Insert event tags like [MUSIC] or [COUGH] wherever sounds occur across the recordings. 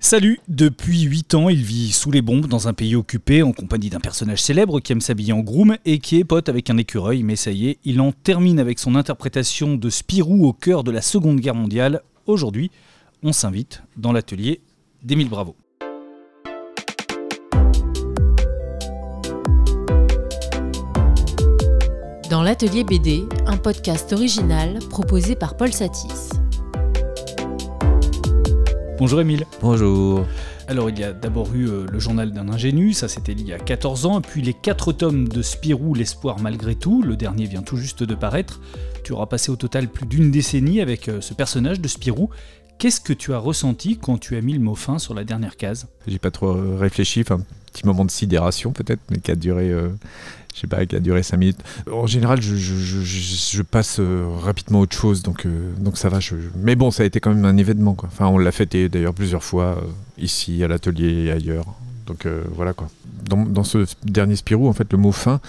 Salut, depuis 8 ans, il vit sous les bombes dans un pays occupé en compagnie d'un personnage célèbre qui aime s'habiller en groom et qui est pote avec un écureuil, mais ça y est, il en termine avec son interprétation de Spirou au cœur de la Seconde Guerre mondiale. Aujourd'hui, on s'invite dans l'atelier d'Émile Bravo. Dans l'atelier BD, un podcast original proposé par Paul Satis. Bonjour Émile. Bonjour. Alors il y a d'abord eu euh, le journal d'un ingénu, ça c'était il y a 14 ans, puis les quatre tomes de Spirou, l'espoir malgré tout, le dernier vient tout juste de paraître. Tu auras passé au total plus d'une décennie avec euh, ce personnage de Spirou. Qu'est-ce que tu as ressenti quand tu as mis le mot fin sur la dernière case? J'ai pas trop euh, réfléchi, enfin, un petit moment de sidération peut-être, mais qui a duré, euh, je sais pas, qui a duré 5 minutes. En général, je, je- je- je- je passe euh, rapidement à autre chose, donc, euh, donc ça va. Mais bon, ça a été quand même un événement, quoi. Enfin, on l'a fêté d'ailleurs plusieurs fois, euh, ici, à l'atelier et ailleurs. Donc euh, voilà, quoi. Dans, dans ce dernier Spirou, en fait, le mot fin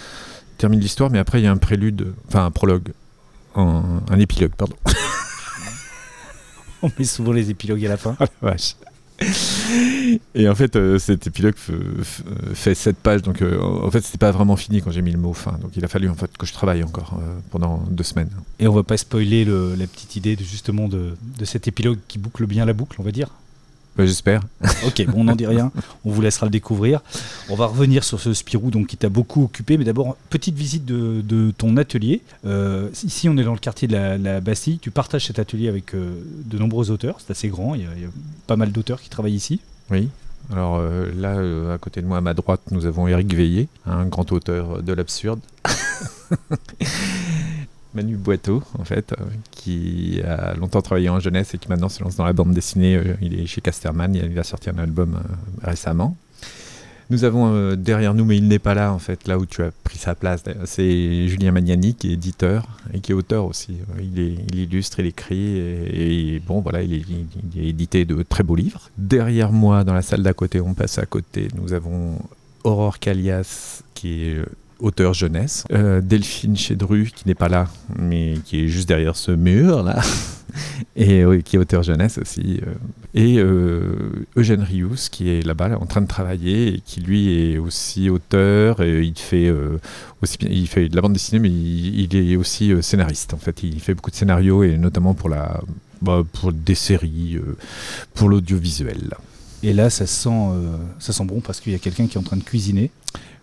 termine l'histoire, mais après, il y a un prélude, enfin, un prologue, un, un épilogue, pardon. [LAUGHS] On met souvent les épilogues à la fin. Ah la vache. [LAUGHS] Et en fait, euh, cet épilogue fait 7 pages, donc euh, en fait, c'était pas vraiment fini quand j'ai mis le mot fin. Donc il a fallu en fait que je travaille encore euh, pendant deux semaines. Et on va pas spoiler le- la petite idée de, justement de, de cet épilogue qui boucle bien la boucle, on va dire? Bah, J'espère. [LAUGHS] Ok, bon, on n'en dit rien, on vous laissera le découvrir. On va revenir sur ce Spirou donc, qui t'a beaucoup occupé, mais d'abord, petite visite de, de ton atelier. Euh, ici, on est dans le quartier de la, la Bastille. Tu partages cet atelier avec euh, de nombreux auteurs, c'est assez grand, il y, a, il y a pas mal d'auteurs qui travaillent ici. Oui. Alors euh, là, euh, à côté de moi, à ma droite, nous avons Éric Veillé, un grand auteur de l'absurde. [LAUGHS] Manu Boiteau, en fait, euh, qui a longtemps travaillé en jeunesse et qui maintenant se lance dans la bande dessinée. Euh, il est chez Casterman, il a sorti un album euh, récemment. Nous avons derrière nous, mais il n'est pas là, en fait, là où tu as pris sa place. C'est Julien Magnani, qui est éditeur et qui est auteur aussi. Il, illustre, il écrit, et, bon, voilà, il est, édité de très beaux livres. Derrière moi, dans la salle d'à côté, on passe à côté, nous avons Aurore Calias, qui est auteur jeunesse. Euh, Delphine Chédru, qui n'est pas là, mais qui est juste derrière ce mur, là. [LAUGHS] Et qui est auteur jeunesse aussi. euh. Et euh, Eugène Rius, qui est là-bas, là, en train de travailler, et qui lui est aussi auteur. Et il, fait, aussi, il fait de la bande dessinée, mais il, est aussi scénariste. En fait, il fait beaucoup de scénarios, et notamment pour, la, bah, pour des séries, pour l'audiovisuel. Et là, ça sent, ça sent bon parce qu'il y a quelqu'un qui est en train de cuisiner.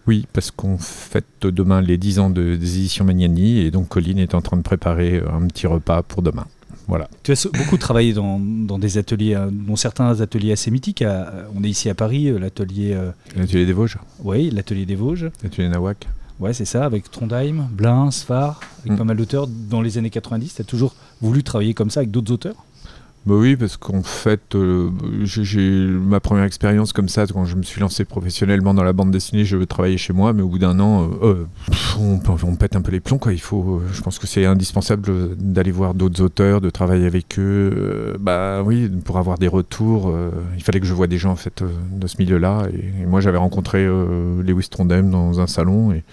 Oui, parce qu'on fête demain les 10 ans de, des éditions Magnani, et donc Colline est en train de préparer euh, un petit repas pour demain. Voilà. Tu as beaucoup travaillé dans, dans des ateliers, euh, dont certains ateliers assez mythiques. À- on est ici à Paris, euh, l'atelier euh, L'atelier des Vosges, ouais, l'atelier des Vosges. l'atelier Nawak. Ouais, c'est ça, avec Trondheim, Blin, Sfar, avec Mm. pas mal d'auteurs dans les années 90. Tu as toujours voulu travailler comme ça avec d'autres auteurs Bah oui, parce qu'en fait, euh, j'ai- ma première expérience comme ça, quand je me suis lancé professionnellement dans la bande dessinée, je travaillais chez moi, mais au bout d'un an, euh, pff, on, pète un peu les plombs. Quoi. Il faut, euh, je pense que c'est indispensable d'aller voir d'autres auteurs, de travailler avec eux. bah oui, pour avoir des retours, il fallait que je voie des gens en fait de ce milieu-là. Et, moi, j'avais rencontré Lewis Trondheim dans un salon et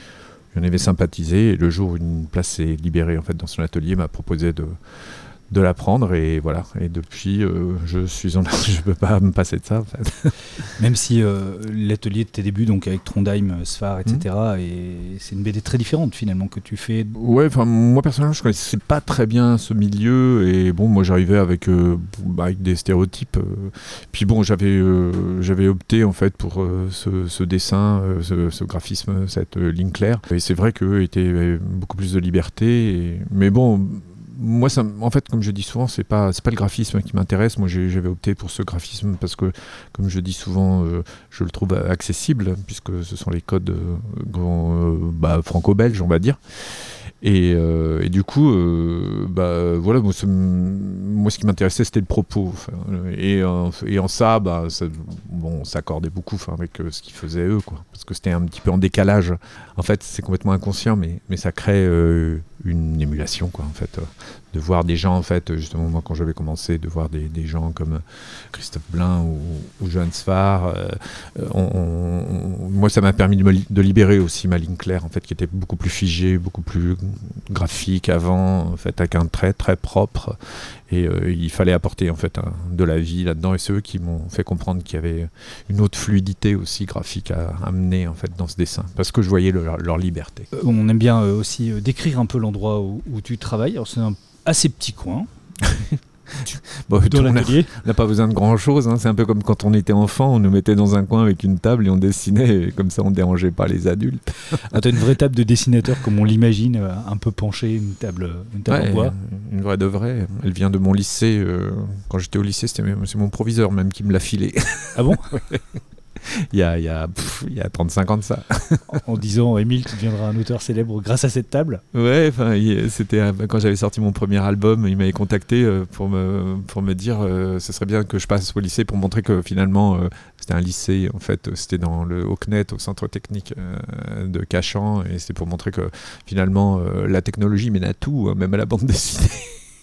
j'en avais sympathisé. Et le jour où une place s'est libérée en fait dans son atelier, m'a proposé de de la prendre et voilà et depuis euh, je suis en [LAUGHS] je peux pas me passer de ça en fait. [LAUGHS] Même si euh, l'atelier de tes débuts, donc avec Trondheim, euh, Sfar, etc., et c'est une BD très différente finalement que tu fais. ouais enfin moi personnellement je connaissais pas très bien ce milieu et bon moi j'arrivais avec euh, avec des stéréotypes puis bon j'avais j'avais opté en fait pour ce, ce dessin ce, ce graphisme cette ligne claire et c'est vrai étaient avaient beaucoup plus de liberté et- mais bon moi, ça, en fait, comme je dis souvent, c'est pas pas le graphisme qui m'intéresse. Moi, j'avais opté pour ce graphisme parce que, comme je dis souvent, euh, je le trouve accessible puisque ce sont les codes euh, euh, bah, franco-belges, on va dire. Et, du coup, bah, voilà, moi, ce- qui m'intéressait, c'était le propos. et, en- bah, ça, bon, on s'accordait beaucoup avec ce qu'ils faisaient eux, quoi, parce que c'était un petit peu en décalage. En fait, c'est complètement inconscient, mais, mais ça crée une émulation, quoi, en fait, euh, de voir des gens, en fait, justement, moi, quand j'avais commencé, de voir des, gens comme Christophe Blain ou, ou Johan Sfar, euh, euh, moi, ça m'a permis de, de libérer aussi ma ligne claire, en fait, qui était beaucoup plus figée, beaucoup plus graphique avant, en fait, avec un trait très propre. Et il fallait apporter en fait de la vie là-dedans. Et c'est eux qui m'ont fait comprendre qu'il y avait une autre fluidité aussi graphique à amener en fait dans ce dessin, parce que je voyais leur, liberté. on aime bien aussi décrire un peu l'endroit où, où, tu travailles. C'est un assez petit coin. [LAUGHS] [LAUGHS] bon, on n'a pas besoin de grand chose. Hein. C'est un peu comme quand on était enfant, on nous mettait dans un coin avec une table et on dessinait, et comme ça on dérangeait pas les adultes. ah, as une vraie table de dessinateur comme on l'imagine, euh, un peu penchée, une table, une table en bois. Une vraie de vraie. Elle vient de mon lycée. Euh, quand j'étais au lycée, c'est mon proviseur même qui me l'a filé. Ah bon [LAUGHS] il, y a, il, y a, il y a 35 ans de ça. en disant, Émile, tu deviendras un auteur célèbre grâce à cette table Ouais, enfin, c'était euh, quand j'avais sorti mon premier album, il m'avait contacté euh, pour me, pour me dire euh, ce serait bien que je passe au lycée pour montrer que finalement, c'était un lycée, en fait, c'était dans le HOCNET, au centre technique de Cachan, et c'était pour montrer que finalement, la technologie mène à tout, hein, même à la bande dessinée.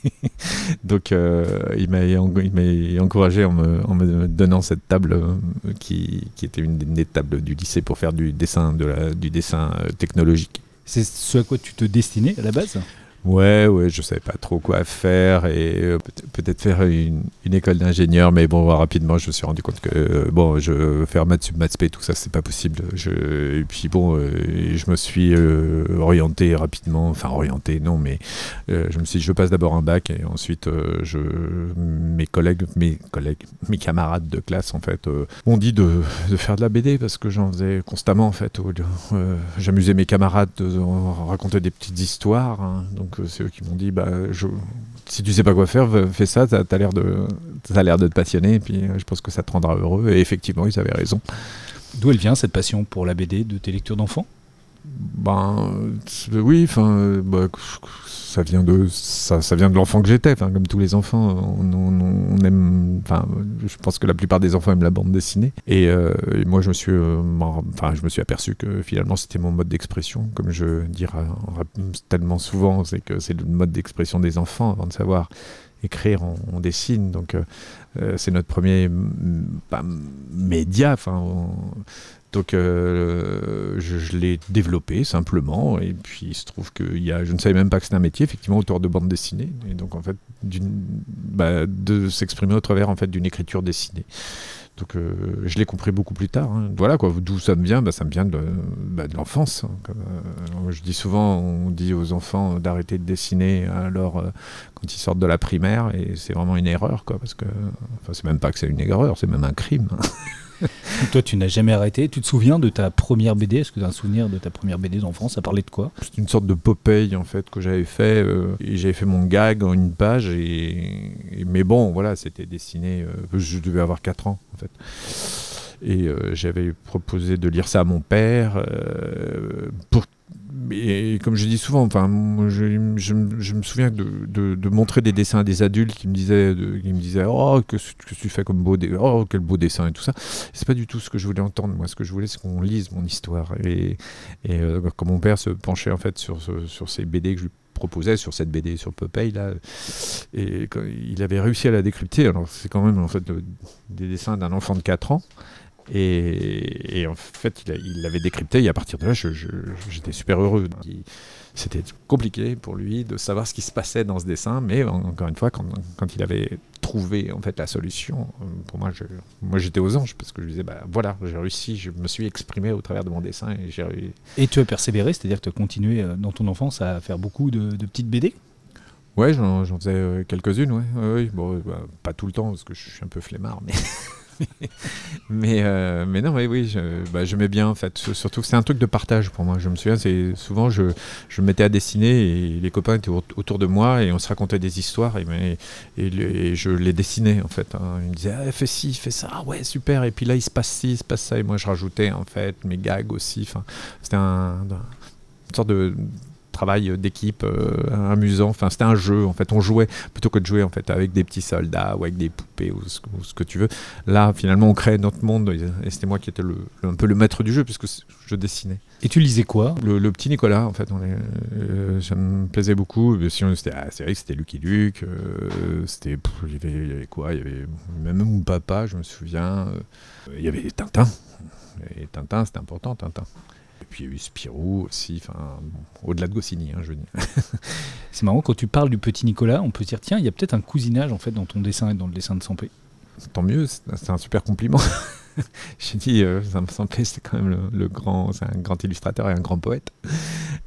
[LAUGHS] Donc euh, il m'a encouragé en me, donnant cette table euh, qui, était une des tables du lycée pour faire du dessin, de la, du dessin euh, technologique. C'est ce à quoi tu te destinais à la base? Ouais, ouais, je savais pas trop quoi faire et euh, peut-être faire une, école d'ingénieur, mais bon, rapidement, je me suis rendu compte que euh, bon, je faire maths sub maths tout ça, c'est pas possible. Je, et puis bon, euh, je me suis orienté rapidement, enfin orienté, non, mais je me suis dit, je passe d'abord un bac et ensuite, je, mes collègues, mes collègues, mes camarades de classe, en fait, m'ont dit de, de, faire de la BD parce que j'en faisais constamment, en fait. J'amusais mes camarades de, raconter des petites histoires, hein, donc donc euh, c'est eux qui m'ont dit bah, je, si tu sais pas quoi faire, fais ça, t'as as, l'air de, as l'air de te passionner, et puis euh, je pense que ça te rendra heureux. Et effectivement, ils avaient raison. D'où elle vient cette passion pour la BD de tes lectures d'enfants? Ben oui, enfin, bah, ça vient de ça, ça vient de l'enfant que j'étais. comme tous les enfants, on, aime. Enfin, je pense que la plupart des enfants aiment la bande dessinée. Et, euh, moi, je me suis, euh, enfin, je me suis aperçu que finalement, c'était mon mode d'expression. Comme je dirais tellement souvent, c'est que c'est le mode d'expression des enfants avant de savoir écrire, on, dessine. Donc, euh, c'est notre premier média. Enfin, donc euh, je, l'ai développé simplement et puis il se trouve que y a, je ne savais même pas que c'était un métier effectivement auteur de bande dessinée et donc en fait bah, de s'exprimer au travers en fait d'une écriture dessinée. Donc euh, je l'ai compris beaucoup plus tard. Hein. Voilà quoi, d'où ça me vient bah, Ça me vient de, bah, de l'enfance. Hein. Euh, je dis souvent, on dit aux enfants d'arrêter de dessiner alors quand ils sortent de la primaire et c'est vraiment une erreur quoi, parce que enfin c'est même pas que c'est une erreur, c'est même un crime. Hein. [LAUGHS] [LAUGHS] Toi, tu n'as jamais arrêté. Tu te souviens de ta première BD Est-ce que tu as un souvenir de ta première BD d'enfance Ça parlait de quoi? C'est une sorte de Popeye en fait que j'avais fait. Euh, j'avais fait mon gag en une page. Et, mais bon, voilà, c'était dessiné. Euh, je devais avoir 4 ans en fait. Et euh, j'avais proposé de lire ça à mon père pour et comme je dis souvent, enfin, je, me souviens de, de, montrer des dessins à des adultes qui me disaient, qui me disaient Oh, que, tu fais comme beau oh, quel beau dessin et tout ça. C'est pas du tout ce que je voulais entendre. Moi, ce que je voulais, c'est qu'on lise mon histoire. Et, et euh, quand mon père se penchait en fait sur, sur ces BD que je lui proposais, sur cette BD sur Popeye, là, et il avait réussi à la décrypter. Alors, c'est quand même en fait des dessins d'un enfant de 4 ans. Et, en fait, il l'avait décrypté et à partir de là, j'étais super heureux. C'était compliqué pour lui de savoir ce qui se passait dans ce dessin, mais encore une fois, quand, il avait trouvé en fait la solution, pour moi, moi j'étais aux anges parce que je disais, bah voilà, j'ai réussi, je me suis exprimé au travers de mon dessin et j'ai Et tu as persévéré, c'est-à-dire que tu as continué euh, dans ton enfance à faire beaucoup de, petites BD Ouais, j'en faisais euh, quelques-unes, ouais. Bon, bah, pas tout le temps parce que je suis un peu flemmard, mais. [LAUGHS] mais, euh, mais non, mais oui, je, bah, mets bien en fait. Surtout, c'est un truc de partage pour moi. Je me souviens, c'est souvent je, je me mettais à dessiner et les copains étaient autour de moi et on se racontait des histoires et, et, je les dessinais en fait. Hein. Ils me disaient ah, fais ci, fais ça, ouais super. Et puis là il se passe ci, il se passe ça et moi je rajoutais en fait mes gags aussi. Enfin, c'était un, une sorte de travail d'équipe euh, amusant. Enfin, c'était un jeu en fait. On jouait plutôt que de jouer en fait avec des petits soldats ou avec des poupées ou ce, que tu veux. Là, finalement, on créait notre monde et c'était moi qui étais le, un peu le maître du jeu puisque je dessinais. Et tu lisais quoi? Le, petit Nicolas, en fait. On euh, ça me plaisait beaucoup. Sinon, c'était, ah, vrai que c'était Lucky Luke. Euh, c'était, il y, avait, quoi? Il y avait même mon papa, je me souviens. il y avait Tintin. Et Tintin, c'était important, Tintin. Puis il y a eu Spirou aussi, enfin, au-delà de Goscinny, hein, je veux dire. [LAUGHS] C'est marrant, quand tu parles du petit Nicolas, on peut se dire, tiens, il y a peut-être un cousinage en fait dans ton dessin et dans le dessin de Sampé. Tant mieux, c'est un super compliment. [LAUGHS] J'ai dit, euh, Sampé, c'est quand même le, le grand, c'est un grand illustrateur et un grand poète.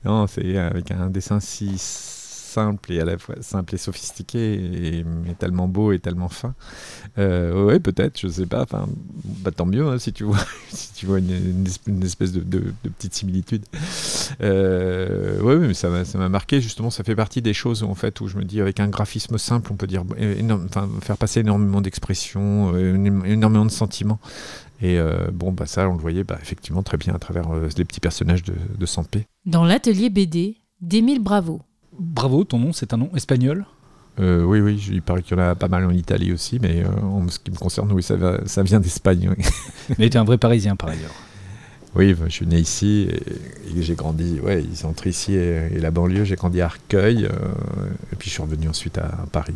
Non, c'est avec un dessin si simple et à la fois simple et sophistiqué, et, tellement beau et tellement fin. Euh, ouais, peut-être, je sais pas. Enfin, bah, tant mieux hein, si tu vois, [LAUGHS] une, espèce de, petite similitude. Euh, ouais, mais ça m'a, marqué. Justement, ça fait partie des choses où, en fait, où je me dis, avec un graphisme simple, on peut dire, énorme, faire passer énormément d'expressions, euh, énormément de sentiments. Et euh, bon, bah ça, on le voyait bah, effectivement très bien à travers euh, les petits personnages de, de Sampé. Dans l'atelier BD d'Émile Bravo. Bravo, ton nom, c'est un nom espagnol euh, oui, oui, il paraît qu'il y en a pas mal en Italie aussi, mais euh, en ce qui me concerne, oui, ça, va, ça vient d'Espagne. Oui. [LAUGHS] mais tu es un vrai Parisien par ailleurs. Oui, je suis né ici et, et j'ai grandi, ouais, ils entre ici et, et la banlieue, j'ai grandi à Arcueil, euh, et puis je suis revenu ensuite à, à Paris.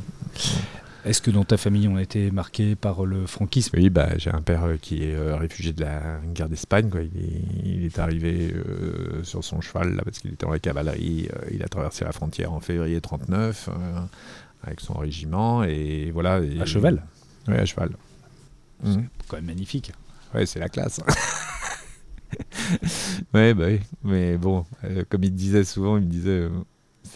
Est-ce que dans ta famille on a été marqué par le franquisme? Oui, bah, j'ai un père qui est euh, réfugié de la guerre d'Espagne. Quoi. Il, est, il est arrivé euh, sur son cheval là, parce qu'il était dans la cavalerie. Euh, il a traversé la frontière en février 39 avec son régiment et voilà. Et, à cheval? Oui, à cheval. C'est mmh. quand même magnifique. Ouais, c'est la classe. [LAUGHS] ouais, bah oui. Mais bon, euh, comme il disait souvent, il me disait euh,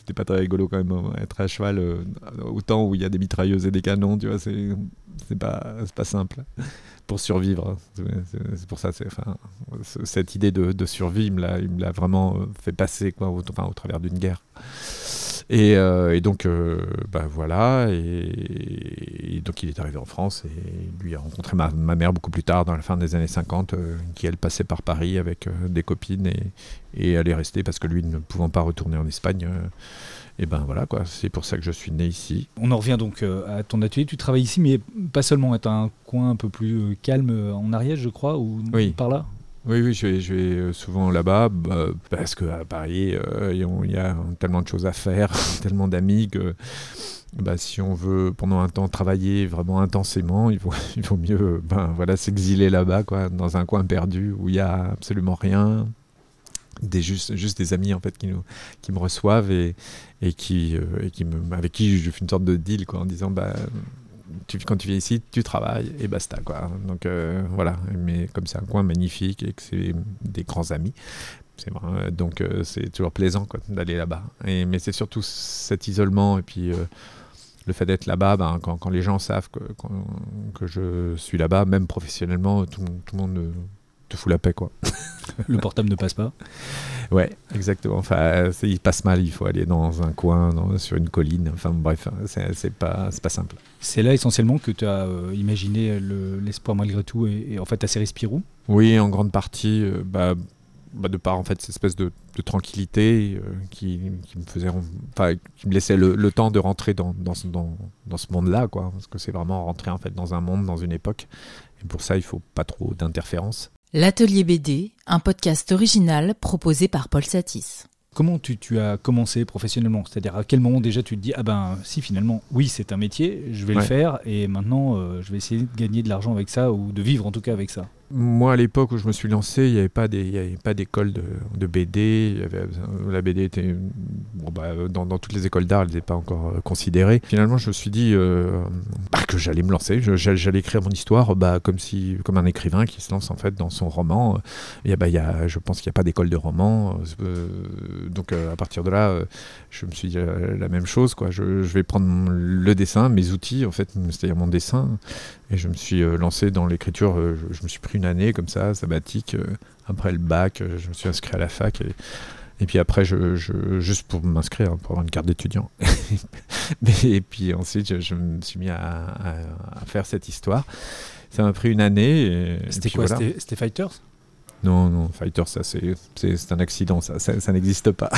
c'était pas très rigolo quand même hein, être à cheval euh, au temps où il y a des mitrailleuses et des canons, tu vois, c'est c'est pas pas simple pour survivre. hein. C'est pour ça, cette idée de, de survie, il me l'a vraiment euh, fait passer quoi, enfin, au travers d'une guerre. Et, euh, et donc, euh, bah voilà, et, et donc il est arrivé en France et lui a rencontré ma, ma mère beaucoup plus tard, dans la fin des années 50, euh, qui elle passait par Paris avec euh, des copines et, et elle est restée parce que lui ne pouvant pas retourner en Espagne. et ben voilà quoi, c'est pour ça que je suis né ici. On en revient donc à ton atelier. Tu travailles ici, mais pas seulement. Tu as un coin un peu plus calme en Ariège, je crois, ou Oui. par là? Oui, oui, je vais, euh, souvent là-bas bah, parce qu'à Paris, euh, il il y a tellement de choses à faire, [LAUGHS] tellement d'amis que bah, si on veut pendant un temps travailler vraiment intensément, il vaut, [LAUGHS] mieux euh, ben, voilà, s'exiler là-bas, quoi, dans un coin perdu où il n'y a absolument rien. Des, juste, juste des amis en fait qui, nous, qui me reçoivent et, et, qui, euh, et qui me, avec qui je fais une sorte de deal quoi, en disant bah, tu, quand tu viens ici, tu travailles et basta quoi. Donc euh, voilà, mais comme c'est un coin magnifique et que c'est des grands amis, c'est vrai, euh, donc euh, c'est toujours plaisant quoi, d'aller là-bas. Et mais c'est surtout cet isolement et puis le fait d'être là-bas, ben, quand, quand les gens savent que, que je suis là-bas, même professionnellement, tout, tout le monde te fout la paix quoi. [LAUGHS] Le portable ne passe pas. Ouais, exactement. Enfin, euh, il passe mal, il faut aller dans un coin, dans- sur une colline. Enfin bref, c'est c'est pas, pas simple. C'est là essentiellement que tu as euh, imaginé le- l'espoir malgré tout et, et en fait ta série Spirou. Oui, en grande partie, euh, bah, bah, de par en fait cette espèce de, de tranquillité euh, qui, qui me faisait, enfin, qui me laissait le, le temps de rentrer dans, dans ce, dans, dans ce monde-là, quoi. Parce que c'est vraiment rentrer en fait dans un monde, dans une époque. Et pour ça, il faut pas trop d'interférences. L'atelier BD, un podcast original proposé par Paul Satis. Comment tu, tu as commencé professionnellement? C'est-à-dire à quel moment déjà tu te dis ah ben si finalement oui c'est un métier, je vais le faire et maintenant euh, je vais essayer de gagner de l'argent avec ça ou de vivre en tout cas avec ça? Moi, à l'époque où je me suis lancé, il n'y avait pas d'école de, BD. La BD était bon, bah, dans, toutes les écoles d'art, elle n'était pas encore euh, considérée. Finalement, je me suis dit euh, bah, que j'allais me lancer. J'allais écrire mon histoire, bah, comme si, comme un écrivain qui se lance en fait dans son roman. Et bah, il y a, je pense qu'il n'y a pas d'école de roman. euh, donc à partir de là, je me suis dit la même chose. Quoi. Je, vais prendre le dessin, mes outils, en fait, c'est-à-dire mon dessin, et je me suis lancé dans l'écriture. je, je me suis pris année comme ça, sabbatique. euh, après le bac, euh, je me suis inscrit à la fac. Et, et puis après, je, je- juste pour m'inscrire, hein, pour avoir une carte d'étudiant. [LAUGHS] Et puis ensuite, je, je me suis mis à, à- à faire cette histoire. Ça m'a pris une année. C'était quoi voilà. C'était Fighters? Non, non, Fighter, ça c'est un accident, ça, ça, ça n'existe pas.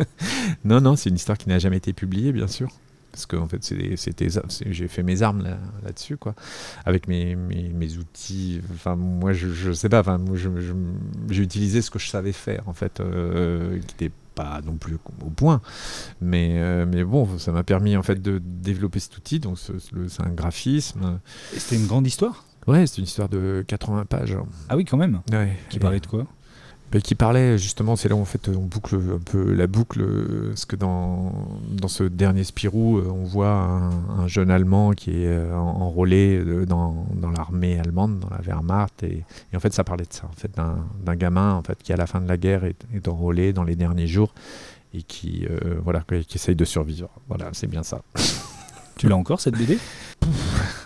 [LAUGHS] non, non, c'est une histoire qui n'a jamais été publiée, bien sûr. Parce que en fait, c'était j'ai fait mes armes là- là-dessus, quoi, avec mes, mes, mes outils. Enfin, moi, je, je sais pas. Enfin, j'ai utilisé ce que je savais faire, en fait, euh, qui n'était pas non plus au point. Mais, euh, mais bon, ça m'a permis en fait de développer cet outil. Donc, ce- c'est un graphisme. C'était une grande histoire? Ouais, c'est une histoire de 80 pages. Ah oui quand même. Ouais. Qui parlait de quoi? Bah, qui parlait justement, c'est là où en fait on boucle un peu la boucle, parce que dans, dans ce dernier Spirou, on voit un, jeune Allemand qui est enrôlé dans, dans l'armée allemande, dans la Wehrmacht, et, en fait ça parlait de ça, en fait d'un gamin en fait qui à la fin de la guerre est, est enrôlé dans les derniers jours et qui voilà qui essaye de survivre. Voilà, c'est bien ça. [LAUGHS] Tu l'as encore cette BD?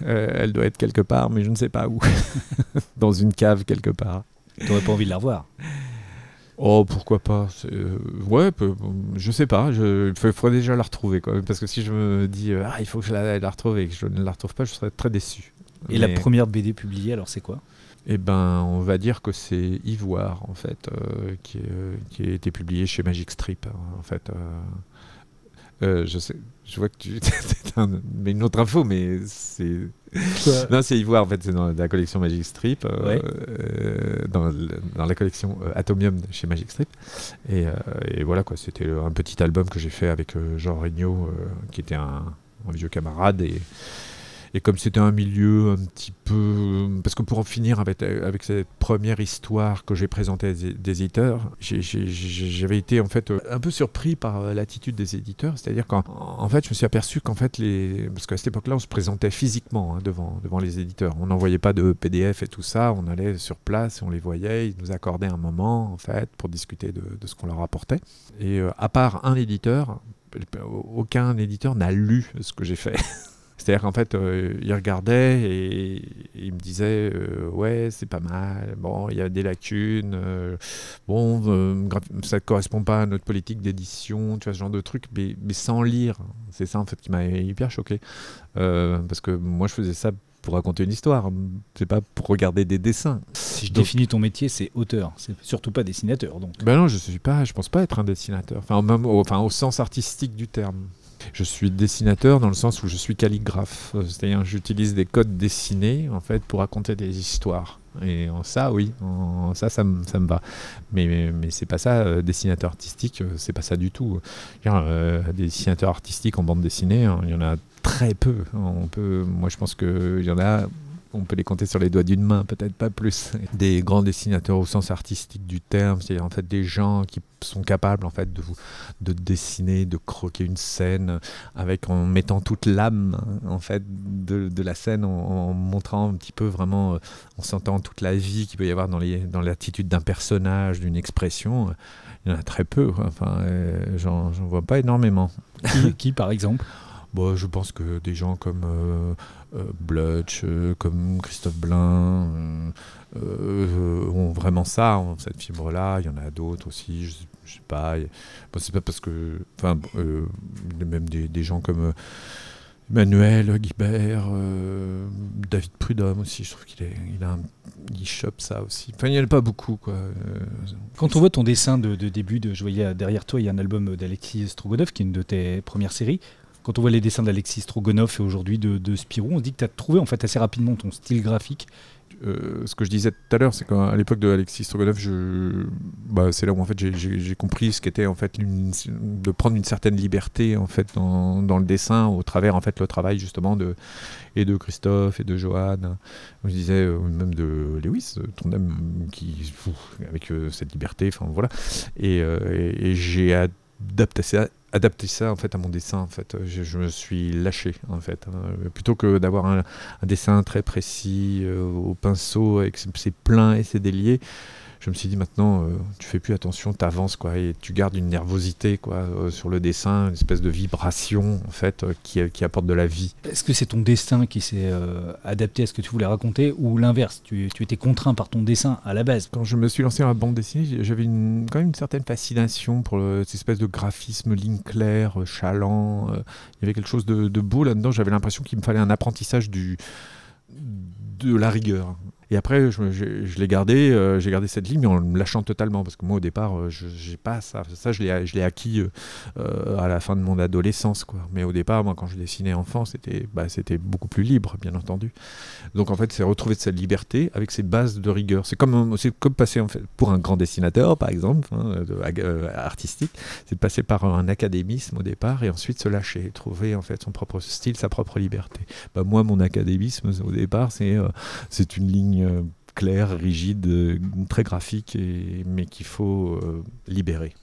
Euh, Elle doit être quelque part, mais je ne sais pas où. [LAUGHS] Dans une cave quelque part. T'aurais pas envie de la revoir? Oh, pourquoi pas euh, Ouais, je sais pas. Il faudrait déjà la retrouver même. Parce que si je me dis, euh, ah, il faut que je la, retrouve et que je ne la retrouve pas, je serais très déçu. Et la première BD publiée, alors c'est quoi? Eh ben, on va dire que c'est Ivoire, en fait, qui, qui, a été publié chez Magic Strip, en fait. je sais, je vois que tu. [LAUGHS] mais une autre info, mais c'est. [LAUGHS] non, c'est Ivoire, en fait, c'est dans la collection Magic Strip, euh, euh, dans, dans, la collection euh, Atomium chez Magic Strip. Et, et voilà, quoi, c'était un petit album que j'ai fait avec Jean Regnault, qui était un, un, vieux camarade. Et, et comme c'était un milieu un petit peu... Parce que pour en finir avec, cette première histoire que j'ai présentée des éditeurs, j'avais été en fait un peu surpris par l'attitude des éditeurs. C'est-à-dire qu'en en fait, je me suis aperçu qu'en fait, les... parce qu'à cette époque-là, on se présentait physiquement hein, devant, devant les éditeurs. On n'envoyait pas de PDF et tout ça. On allait sur place on les voyait. Ils nous accordaient un moment, en fait, pour discuter de, de ce qu'on leur apportait. Et euh, à part un éditeur, aucun éditeur n'a lu ce que j'ai fait. [LAUGHS] C'est-à-dire qu'en fait, euh, il regardait et, il me disait euh, Ouais, c'est pas mal, bon, il y a des lacunes, euh, bon, ça ne correspond pas à notre politique d'édition, tu vois, ce genre de truc, mais, sans lire. C'est ça, en fait, qui m'a hyper choqué. parce que moi, je faisais ça pour raconter une histoire, c'est pas pour regarder des dessins. Si je définis ton métier, c'est auteur, c'est surtout pas dessinateur. Donc. Ben non, je suis pas, je pense pas être un dessinateur. Enfin, même enfin, au sens artistique du terme. Je suis dessinateur dans le sens où je suis calligraphe, c'est-à-dire j'utilise des codes dessinés en fait pour raconter des histoires. Et en ça, oui, ça, ça me va. Mais, mais, mais c'est pas ça, euh, dessinateur artistique, euh, c'est pas ça du tout. Euh, des dessinateurs artistiques en bande dessinée, hein, il y en a très peu. On peut, moi, je pense qu'il y en a on peut les compter sur les doigts d'une main, peut-être pas plus. Des grands dessinateurs au sens artistique du terme, c'est-à-dire en fait des gens qui sont capables en fait de, de dessiner, de croquer une scène avec en mettant toute l'âme en fait de, la scène, en, montrant un petit peu vraiment, euh, en sentant toute la vie qu'il peut y avoir dans l'attitude d'un personnage, d'une expression. Il y en a très peu. Enfin, euh, j'en vois pas énormément. qui par exemple? Bon, je pense que des gens comme euh, euh Blutch, euh, comme Christophe Blain ont vraiment ça, cette fibre-là. Il y en a d'autres aussi, je, je, sais pas. Bon, c'est pas parce que. Enfin, même des, gens comme. Emmanuel Guibert, David Prudhomme aussi, je trouve qu'il il a il chope ça aussi. Enfin, il n'y a pas beaucoup. Quoi. Quand on voit ton dessin de, début, de, je voyais derrière toi, il y a un album d'Alexis Strogonoff qui est une de tes premières séries quand on voit les dessins d'Alexis Strogonoff et aujourd'hui de, Spirou, on se dit que tu as trouvé en fait assez rapidement ton style graphique. Euh, ce que je disais tout à l'heure, c'est qu'à l'époque de Alexis bah, c'est là où en fait j'ai compris ce qu'était en fait de prendre une certaine liberté en fait dans, le dessin au travers en fait le travail justement de et de Christophe et de Johan. Je disais euh, même de Lewis, ton homme qui avec euh, cette liberté, enfin voilà. Et j'ai adapté ça, adapter ça en fait à mon dessin en fait je, me suis lâché en fait hein. plutôt que d'avoir un, dessin très précis euh, au pinceau avec ses pleins et ses déliés je me suis dit maintenant, euh, tu fais plus attention, tu avances quoi, et tu gardes une nervosité quoi euh, sur le dessin, une espèce de vibration en fait euh, qui, qui, apporte de la vie. Est-ce que c'est ton destin qui s'est adapté à ce que tu voulais raconter ou l'inverse tu, tu, étais contraint par ton dessin à la base? Quand je me suis lancé dans la bande dessinée, j'avais quand même une certaine fascination pour cette espèce de graphisme ligne claire, chalant. Il y avait quelque chose de, de beau là-dedans. J'avais l'impression qu'il me fallait un apprentissage du de la rigueur. Et après, je, l'ai gardé, euh, j'ai gardé cette ligne, mais en me lâchant totalement, parce que moi, au départ, euh, je j'ai pas ça. Ça, je l'ai acquis euh, à la fin de mon adolescence, quoi. Mais au départ, moi, quand je dessinais enfant, c'était bah, c'était beaucoup plus libre, bien entendu. Donc, en fait, c'est retrouver cette liberté avec ces bases de rigueur. C'est comme, comme passer, en fait, pour un grand dessinateur, par exemple, hein, artistique, c'est de passer par un académisme au départ et ensuite se lâcher, trouver, en fait, son propre style, sa propre liberté. Bah, moi, mon académisme, au départ, c'est c'est une ligne euh, clair, rigide, euh, très graphique, et, mais qu'il faut euh, libérer.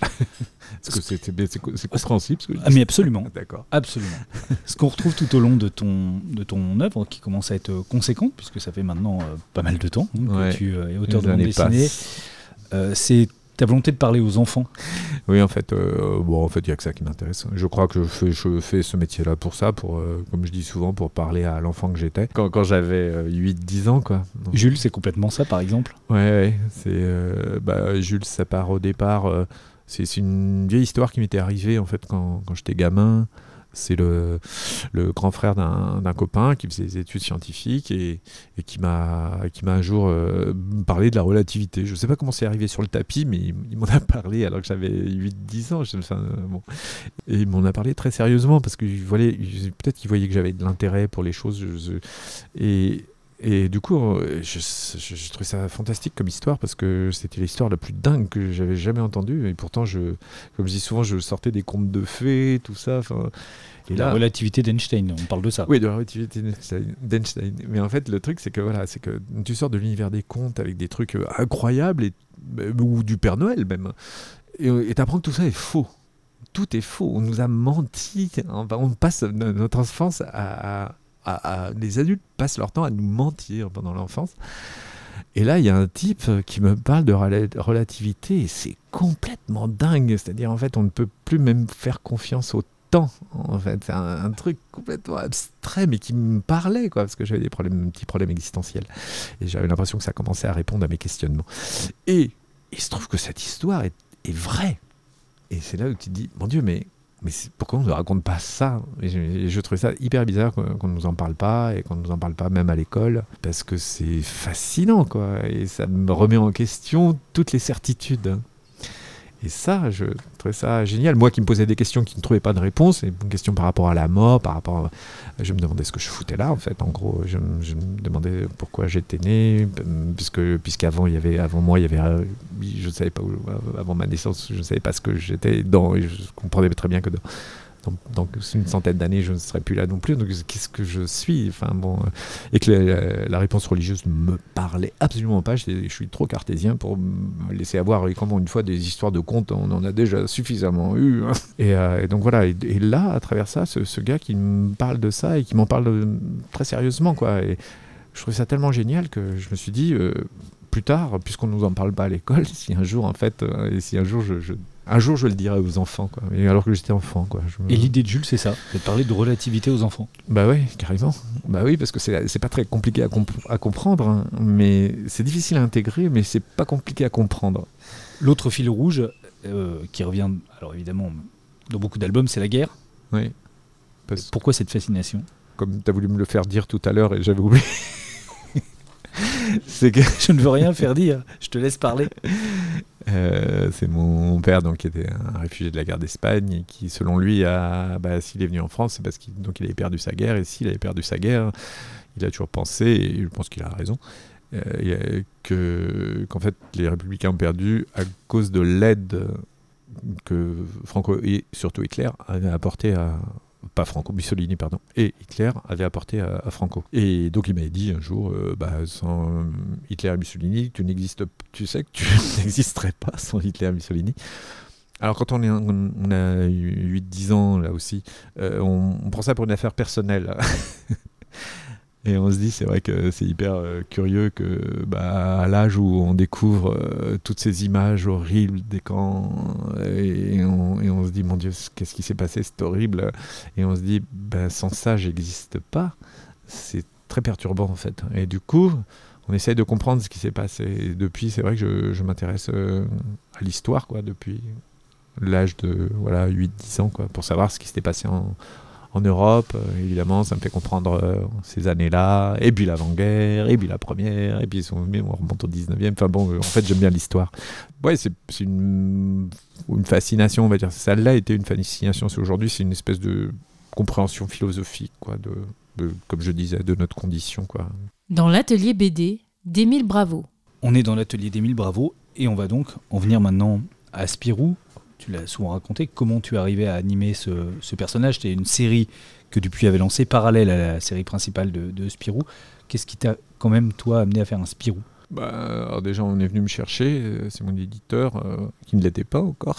[LAUGHS] Est-ce que c'est compréhensible ce que je Ah mais absolument. [LAUGHS] D'accord. Absolument. Ce qu'on retrouve tout au long de ton, de ton œuvre, qui commence à être conséquente, puisque ça fait maintenant euh, pas mal de temps hein, que Ouais. tu euh, es auteur Les de bande dessinée, c'est ta volonté de parler aux enfants? Oui, en fait, euh, bon, en fait, il y a que ça qui m'intéresse. Je crois que je fais, je fais ce métier-là pour ça, pour, euh, comme je dis souvent, pour parler à l'enfant que j'étais quand, quand j'avais euh, 8-10 ans, quoi. Donc, Jules, c'est complètement ça, par exemple? Ouais, ouais, c'est euh, bah, Jules, ça part au départ. euh, c'est c'est une vieille histoire qui m'était arrivée en fait quand, quand j'étais gamin. C'est le, le grand frère d'un copain qui faisait des études scientifiques et, et qui m'a un jour euh, parlé de la relativité. Je sais pas comment c'est arrivé sur le tapis, mais il, m'en a parlé alors que j'avais 8-10 ans. Euh, bon. Et il m'en a parlé très sérieusement parce que peut-être qu'il voyait que j'avais de l'intérêt pour les choses. et, et du coup, euh, je, je, je trouvais ça fantastique comme histoire parce que c'était l'histoire la plus dingue que j'avais jamais entendue. Et pourtant, je, comme je dis souvent, je sortais des contes de fées, tout ça. Et la là, relativité d'Einstein, on parle de ça. oui, de la relativité d'Einstein-. Mais en fait, le truc, c'est que voilà, c'est que tu sors de l'univers des contes avec des trucs euh, incroyables et, euh, ou du Père Noël même, et et t'apprends que tout ça est faux. Tout est faux. On nous a menti. On passe no- notre enfance à, à- les adultes passent leur temps à nous mentir pendant l'enfance. Et là, il y a un type euh, qui me parle de rela- relativité et c'est complètement dingue. C'est-à-dire, en fait, on ne peut plus même faire confiance au temps. En fait, c'est un, un truc complètement abstrait, mais qui me parlait, quoi, parce que j'avais des problèmes, petits problèmes existentiels. Et j'avais l'impression que ça commençait à répondre à mes questionnements. Et il se trouve que cette histoire est, est vraie. Et c'est là où tu te dis, mon Dieu, mais, mais pourquoi on ne raconte pas ça? Et je, et trouvais ça hyper bizarre qu'on ne nous en parle pas et qu'on ne nous en parle pas même à l'école, parce que c'est fascinant, quoi. Et ça me remet en question toutes les certitudes. Et ça, je trouvais ça génial. Moi qui me posais des questions qui ne trouvaient pas de réponse, une question par rapport à la mort, par rapport à- Je me demandais ce que je foutais là, en fait. En gros, je, me- demandais pourquoi j'étais né, puisque puisqu'avant, il y avait, avant moi, il y avait... euh, Je ne savais pas, où- avant ma naissance, je ne savais pas ce que j'étais dans, et je comprenais très bien que dans, dans une centaine d'années, je ne serais plus là non plus. Donc, qu'est-ce que je suis? Enfin, bon... euh, et que la, réponse religieuse ne me parlait absolument pas. Je suis trop cartésien pour me laisser avoir. Et comment une fois des histoires de contes, on en a déjà suffisamment eu. hein. Et, euh, et donc voilà. Et, là, à travers ça, ce, gars qui me parle de ça et qui m'en parle euh, très sérieusement, quoi. Et je trouvais ça tellement génial que je me suis dit. plus tard, puisqu'on nous en parle pas à l'école, [LAUGHS] si un jour en fait, et si un jour je- un jour je le dirai aux enfants, quoi. Et alors que j'étais enfant, quoi. Je me- Et l'idée de Jules, c'est ça, c'est de parler de relativité aux enfants. bah oui, carrément. Bah oui, parce que c'est pas très compliqué à, comp- à comprendre, hein, mais c'est difficile à intégrer, mais c'est pas compliqué à comprendre. L'autre fil rouge, euh, qui revient, alors évidemment, dans beaucoup d'albums, c'est la guerre. Oui. Parce- Pourquoi cette fascination? Comme tu as voulu me le faire dire tout à l'heure et j'avais oublié. [LAUGHS] c'est que Je ne veux rien faire dire, je te laisse parler. [LAUGHS] euh, c'est mon père donc qui était un réfugié de la guerre d'Espagne et qui selon lui a bah, s'il est venu en France c'est parce qu'il donc il avait perdu sa guerre et s'il avait perdu sa guerre il a toujours pensé et je pense qu'il a raison euh, a- que qu'en fait les républicains ont perdu à cause de l'aide que Franco et surtout Hitler avaient apporté à pas Franco, Mussolini, pardon, et Hitler avait apporté à, Franco. Et donc il m'avait dit un jour, euh, bah, sans euh, Hitler et Mussolini, tu n'existes, tu sais que tu [LAUGHS] n'existerais pas sans Hitler et Mussolini. Alors quand on, est, a 8-10 ans là aussi, euh, on, on prend ça pour une affaire personnelle. [LAUGHS] Et on se dit, c'est vrai que c'est hyper euh, curieux que, bah, à l'âge où on découvre euh, toutes ces images horribles des camps, et, on, se dit, mon Dieu, qu'est-ce qui s'est passé, c'est horrible. Et on se dit, bah, sans ça, j'existe pas. C'est très perturbant en fait. Et du coup, on essaye de comprendre ce qui s'est passé. Et depuis, c'est vrai que je, je m'intéresse euh, à l'histoire, quoi, depuis l'âge de voilà, 8-10 ans, quoi, pour savoir ce qui s'était passé en, en Europe, euh, évidemment, ça me fait comprendre euh, ces années-là, et puis l'avant-guerre, et puis la première, et puis on, on remonte au 19e. Enfin bon, euh, en fait, j'aime bien l'histoire. Ouais, c'est une, une fascination, on va dire. Ça l'a été une fascination. C'est Aujourd'hui, c'est une espèce de compréhension philosophique, quoi, de, de- comme je disais, de notre condition, quoi. Dans l'atelier BD d'Émile Bravo. On est dans l'atelier d'Émile Bravo et on va donc en venir maintenant à Spirou. Tu l'as souvent raconté, comment tu arrivé à animer ce, personnage. C'était une série que Dupuis avait lancée parallèle à la série principale de, Spirou. Qu'est-ce qui t'a quand même, toi, amené à faire un Spirou? Bah, alors déjà, on est venu me chercher, euh, c'est mon éditeur, euh, qui ne l'était pas encore,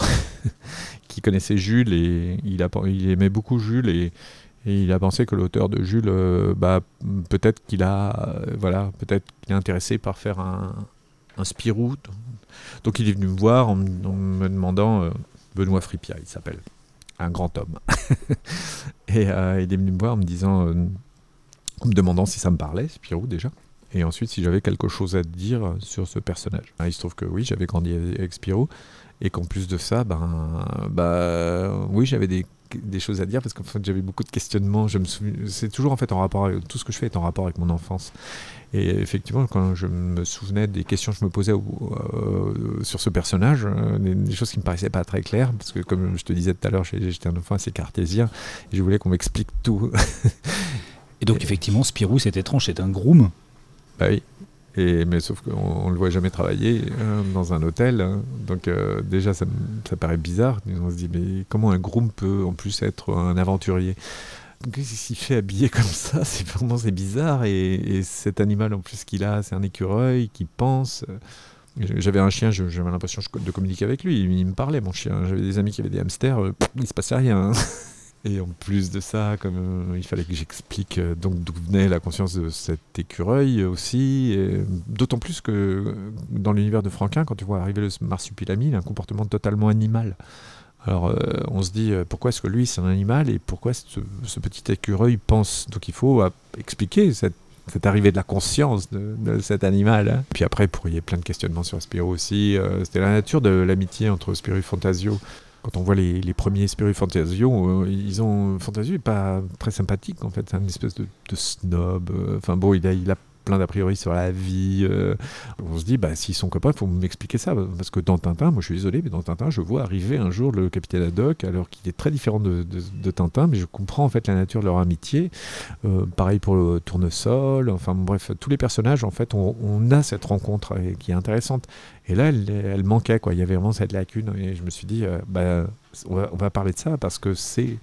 [LAUGHS] qui connaissait Jules et il, aimait beaucoup Jules et, il a pensé que l'auteur de Jules, euh, bah, peut-être qu'il a, voilà, peut-être qu'il est intéressé par faire un Spirou. Donc il est venu me voir en, me demandant, Benoît Fripia, il s'appelle, un grand homme. [LAUGHS] et il est venu me voir en me disant, en me demandant si ça me parlait, Spirou déjà et ensuite si j'avais quelque chose à dire sur ce personnage. Ah, il se trouve que oui, j'avais grandi avec Spirou, et qu'en plus de ça, ben, bah, oui, j'avais des, des, choses à dire parce qu'en fait j'avais beaucoup de questionnements. Je me c'est toujours en fait en rapport avec, tout ce que je fais est en rapport avec mon enfance. Et effectivement, quand je me souvenais des questions que je me posais euh, sur ce personnage, euh, des, choses qui me paraissaient pas très claires, parce que comme je te disais tout à l'heure, j'étais un enfant assez cartésien, et je voulais qu'on m'explique tout. et donc effectivement, Spirou, c'est étrange, c'est un groom bah oui. Mais sauf qu'on ne le voit jamais travailler hein, dans un hôtel. Hein. Donc euh, déjà, ça, paraît bizarre. On se dit, mais comment un groom peut en plus être un aventurier? Qu'est-ce qu'il fait habillé [LAUGHS] comme ça? C'est vraiment c'est bizarre. Et, cet animal en plus qu'il a, c'est un écureuil qui pense. J'avais un chien, j'avais l'impression de communiquer avec lui. Il, me parlait, mon chien. J'avais des amis qui avaient des hamsters. Euh, il se passait rien. Hein. [LAUGHS] Et en plus de ça, euh, il fallait que j'explique euh, donc d'où venait la conscience de cet écureuil aussi, d'autant plus que euh, dans l'univers de Franquin, quand tu vois arriver le marsupilami, il a un comportement totalement animal. Alors on se dit pourquoi est-ce que lui c'est un animal et pourquoi ce, petit écureuil pense? Donc il faut expliquer cette, arrivée de la conscience de, cet animal. Hein. Puis après, pour y avoir plein de questionnements sur Spiro aussi, c'était la nature de l'amitié entre Spiro et Fantasio quand on voit les, premiers Spirit Fantasio, euh, ils ont Fantasio est pas très sympathique en fait, c'est une espèce de, snob. Euh, enfin bon, il a plein d'a priori sur la vie. Euh, on se dit, bah, s'ils sont copains, il faut m'expliquer ça. Parce que dans Tintin, moi je suis désolé, mais dans Tintin, je vois arriver un jour le capitaine Haddock, alors qu'il est très différent de, Tintin, mais je comprends en fait la nature de leur amitié. Euh, pareil pour le tournesol, enfin bref, tous les personnages, en fait, on, a cette rencontre euh, qui est intéressante. Et là, elle, manquait, quoi. Il y avait vraiment cette lacune, et je me suis dit, bah, on va parler de ça parce que c'est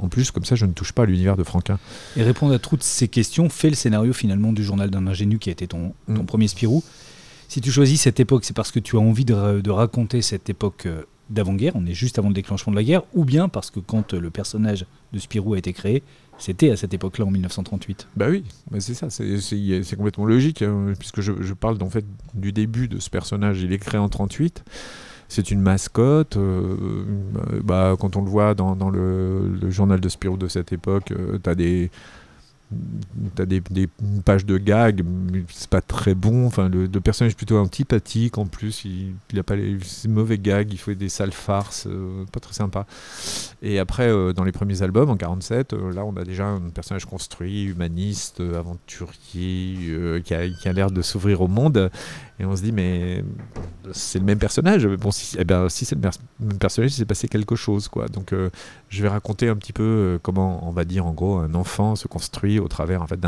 en plus, comme ça, je ne touche pas à l'univers de Franquin. Et répondre à toutes ces questions fait le scénario finalement du journal d'un ingénu qui a été ton, ton mm. premier Spirou. Si tu choisis cette époque, c'est parce que tu as envie de, raconter cette époque euh, d'avant-guerre, on est juste avant le déclenchement de la guerre, ou bien parce que quand euh, le personnage de Spirou a été créé, c'était à cette époque-là, en 1938. Bah oui, c'est ça, c'est complètement logique, hein, puisque je, je, parle en fait du début de ce personnage, il est créé en 38 c'est une mascotte. Euh, bah, quand on le voit dans, le, journal de Spirou de cette époque, euh, tu as des t'as des, des pages de gags, c'est pas très bon. Enfin, le, personnage est plutôt antipathique en plus. Il, il a pas les, mauvais gags, il fait des sales farces, euh, pas très sympa. Et après, euh, dans les premiers albums, en 47, euh, là, on a déjà un personnage construit, humaniste, aventurier, qui a l'air de s'ouvrir au monde. Et on se dit, mais c'est le même personnage. Bon, si, eh ben, si c'est le même personnage, il s'est passé quelque chose, quoi. Donc, je vais raconter un petit peu comment, on va dire, en gros, un enfant se construit au travers en fait,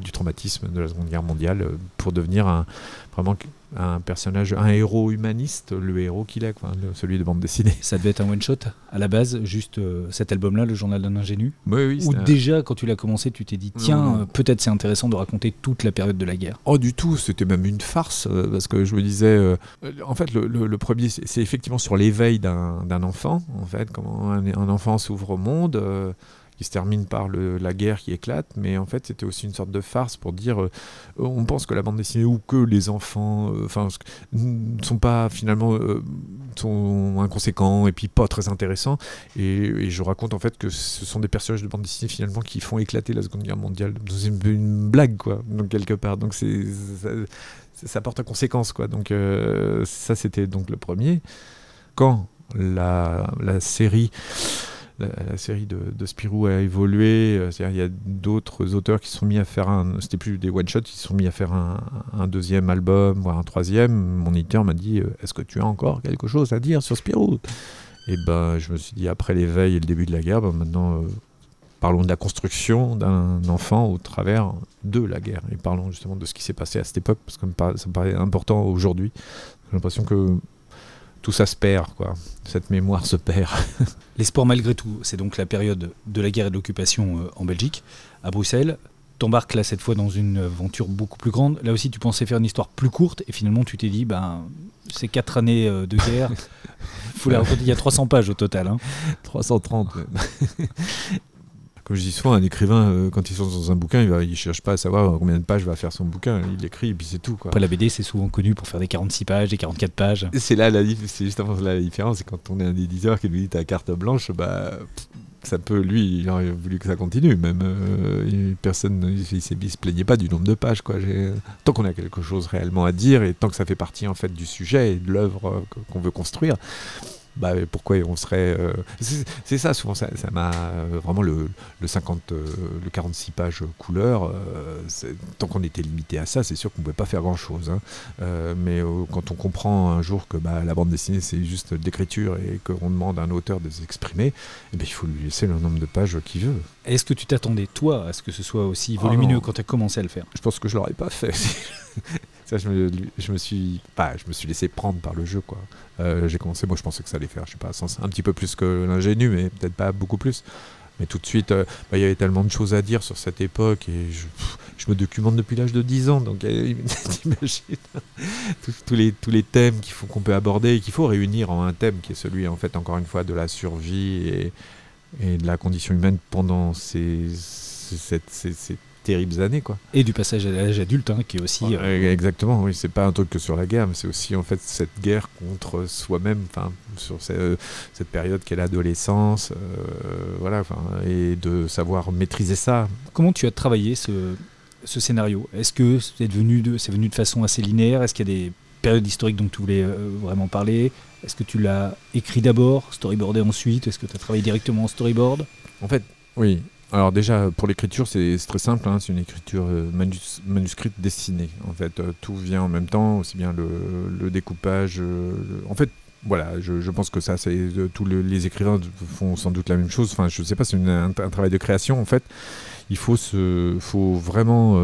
du traumatisme de la Seconde Guerre mondiale euh, pour devenir un, vraiment un personnage, un héros humaniste, le héros qu'il est, quoi, celui de bande dessinée. Ça devait être un one-shot à la base, juste euh, cet album-là, Le Journal d'un ingénu oui, oui, Ou déjà, quand tu l'as commencé, tu t'es dit, tiens, euh, peut-être c'est intéressant de raconter toute la période de la guerre. Oh, du tout, c'était même une farce, parce que je me disais, en fait, le, premier, c'est effectivement sur l'éveil d'un enfant, en fait, comment un, un enfant s'ouvre au monde qui se termine par la guerre qui éclate, mais en fait c'était aussi une sorte de farce pour dire euh, on pense que la bande dessinée ou que les enfants euh, ne sont pas finalement euh, inconséquents et puis pas très intéressants. Et, je raconte en fait que ce sont des personnages de bande dessinée finalement qui font éclater la Seconde Guerre mondiale. C'est une, blague quoi donc quelque part. Donc ça, ça, porte à conséquence quoi. Donc ça c'était donc le premier. Quand la série la, série de, Spirou a évolué. Euh, il y a d'autres auteurs qui se sont mis à faire un. C'était plus des one-shots, ils se sont mis à faire un, deuxième album, voire un troisième. Mon éditeur m'a dit euh, Est-ce que tu as encore quelque chose à dire sur Spirou? Et ben, je me suis dit Après l'éveil et le début de la guerre, ben, maintenant. Euh, parlons de la construction d'un enfant au travers de la guerre. Et parlons justement de ce qui s'est passé à cette époque, parce que ça me paraît important aujourd'hui. J'ai l'impression que tout ça se perd, quoi. Cette mémoire se perd. [LAUGHS] L'espoir malgré tout, c'est donc la période de la guerre et de l'occupation euh, en Belgique. À Bruxelles, t'embarques là cette fois dans une aventure beaucoup plus grande. Là aussi, tu pensais faire une histoire plus courte et finalement, tu t'es dit, ben, ces quatre années euh, de guerre, [LAUGHS] faut les raconter. Il y a 300 pages au total. Hein. [LAUGHS] 330. Comme je dis souvent, un écrivain, euh, quand il sort dans un bouquin, il ne cherche pas à savoir combien de pages va faire son bouquin. Il écrit et puis c'est tout. Quoi. Après, la BD, c'est souvent connu pour faire des 46 pages, des 44 pages. C'est là la, c'est justement là la différence. C'est quand on est un éditeur qui lui dit ta carte blanche, bah, ça peut, lui, il aurait voulu que ça continue. Même euh, personne, il, il, se plaignait pas du nombre de pages. Quoi. Tant qu'on a quelque chose réellement à dire et tant que ça fait partie en fait du sujet et de l'œuvre euh, qu'on veut construire, bah, pourquoi on serait. Euh, c'est ça, souvent, ça m'a euh, vraiment le, le 50, euh, le 46 pages couleur. tant qu'on était limité à ça, c'est sûr qu'on ne pouvait pas faire grand chose. Hein. mais quand on comprend un jour que bah, la bande dessinée, c'est juste d'écriture et qu'on demande à un auteur de s'exprimer, eh ben, il faut lui laisser le nombre de pages qu'il veut. Est-ce que tu t'attendais, toi, à ce que ce soit aussi volumineux quand tu as commencé à le faire? Je pense que je l'aurais pas fait. Ça, je me, suis je me suis laissé prendre par le jeu, quoi. Euh, j'ai commencé, moi, je pensais que ça allait faire, je sais pas, un petit peu plus que l'ingénu, mais peut-être pas beaucoup plus. Mais tout de suite, euh, bah, il y avait tellement de choses à dire sur cette époque et je, me documente depuis l'âge de 10 ans, donc euh, [LAUGHS] t'imagines [LAUGHS] tous, les, tous les thèmes qu'il faut qu'on peut aborder et qu'il faut réunir en un thème qui est celui, en fait, encore une fois, de la survie et, et de la condition humaine pendant ces, ces, ces, terribles années quoi. Et du passage à l'âge adulte hein, qui est aussi euh, exactement oui c'est pas un truc que sur la guerre mais c'est aussi en fait cette guerre contre soi-même enfin sur cette période qu'est l'adolescence euh, voilà et de savoir maîtriser ça. Comment tu as travaillé ce, ce scénario? Est-ce que c'est devenu de venu de façon assez linéaire? Est-ce qu'il y a des périodes historiques dont tu voulais euh, vraiment parler? Est-ce que tu l'as écrit d'abord, storyboardé ensuite? Est-ce que tu as travaillé directement en storyboard? En fait, oui. Alors déjà, pour l'écriture, c'est très simple. Hein. c'est une écriture euh, manuscrite dessinée. En fait, euh, tout vient en même temps, aussi bien le, découpage. en fait, voilà, je, pense que ça, c'est tous les écrivains font sans doute la même chose. Enfin, je ne sais pas, c'est un, un, travail de création. En fait, il faut se, faut vraiment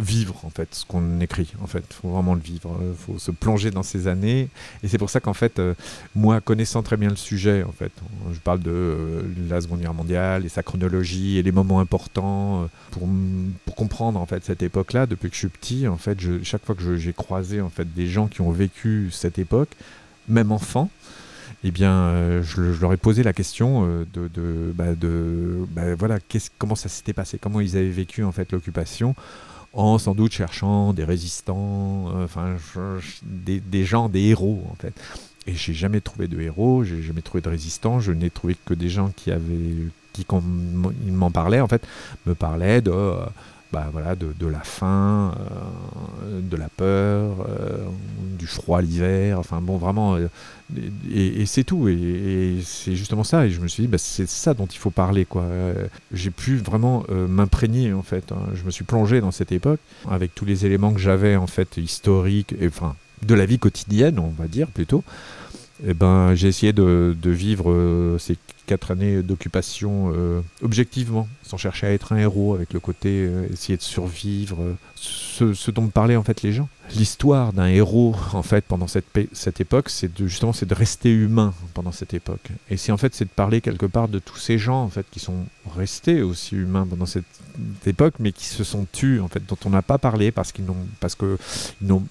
vivre en fait ce qu'on écrit en fait. Faut vraiment le vivre euh, faut se plonger dans ces années. Et c'est pour ça qu'en fait euh, moi connaissant très bien le sujet en fait je parle de euh, la seconde guerre mondiale et sa chronologie et les moments importants pour, pour comprendre en fait cette époque là depuis que je suis petit en fait chaque fois que j'ai croisé en fait des gens qui ont vécu cette époque même enfant eh bien, je, leur ai posé la question de, de, bah, de bah, voilà, comment ça s'était passé, comment ils avaient vécu en fait l'occupation? En sans doute cherchant des résistants, euh, enfin des, des, gens, des héros en fait. Et j'ai jamais trouvé de héros, j'ai jamais trouvé de résistants, je n'ai trouvé que des gens qui avaient, qui m'en parlaient en fait, me parlaient de euh, bah, voilà, de, de la faim, euh, de la peur, euh, du froid l'hiver, enfin bon, vraiment, euh, et, c'est tout, et, c'est justement ça, et je me suis dit, bah, c'est ça dont il faut parler, quoi. J'ai pu vraiment m'imprégner, en fait, hein. je me suis plongé dans cette époque, avec tous les éléments que j'avais, en fait, historiques, et, enfin, de la vie quotidienne, on va dire, plutôt, et eh ben, j'ai essayé de, de vivre ces quatre années d'occupation euh, objectivement, sans chercher à être un héros, avec le côté euh, essayer de survivre, euh, ce, dont me parlaient en fait les gens. L'histoire d'un héros en fait pendant cette, cette époque, c'est de, justement c'est de rester humain pendant cette époque. Et c'est en fait c'est de parler quelque part de tous ces gens en fait qui sont restés aussi humains pendant cette époque, mais qui se sont tus en fait, dont on n'a pas parlé parce qu'ils n'ont parce que n'ont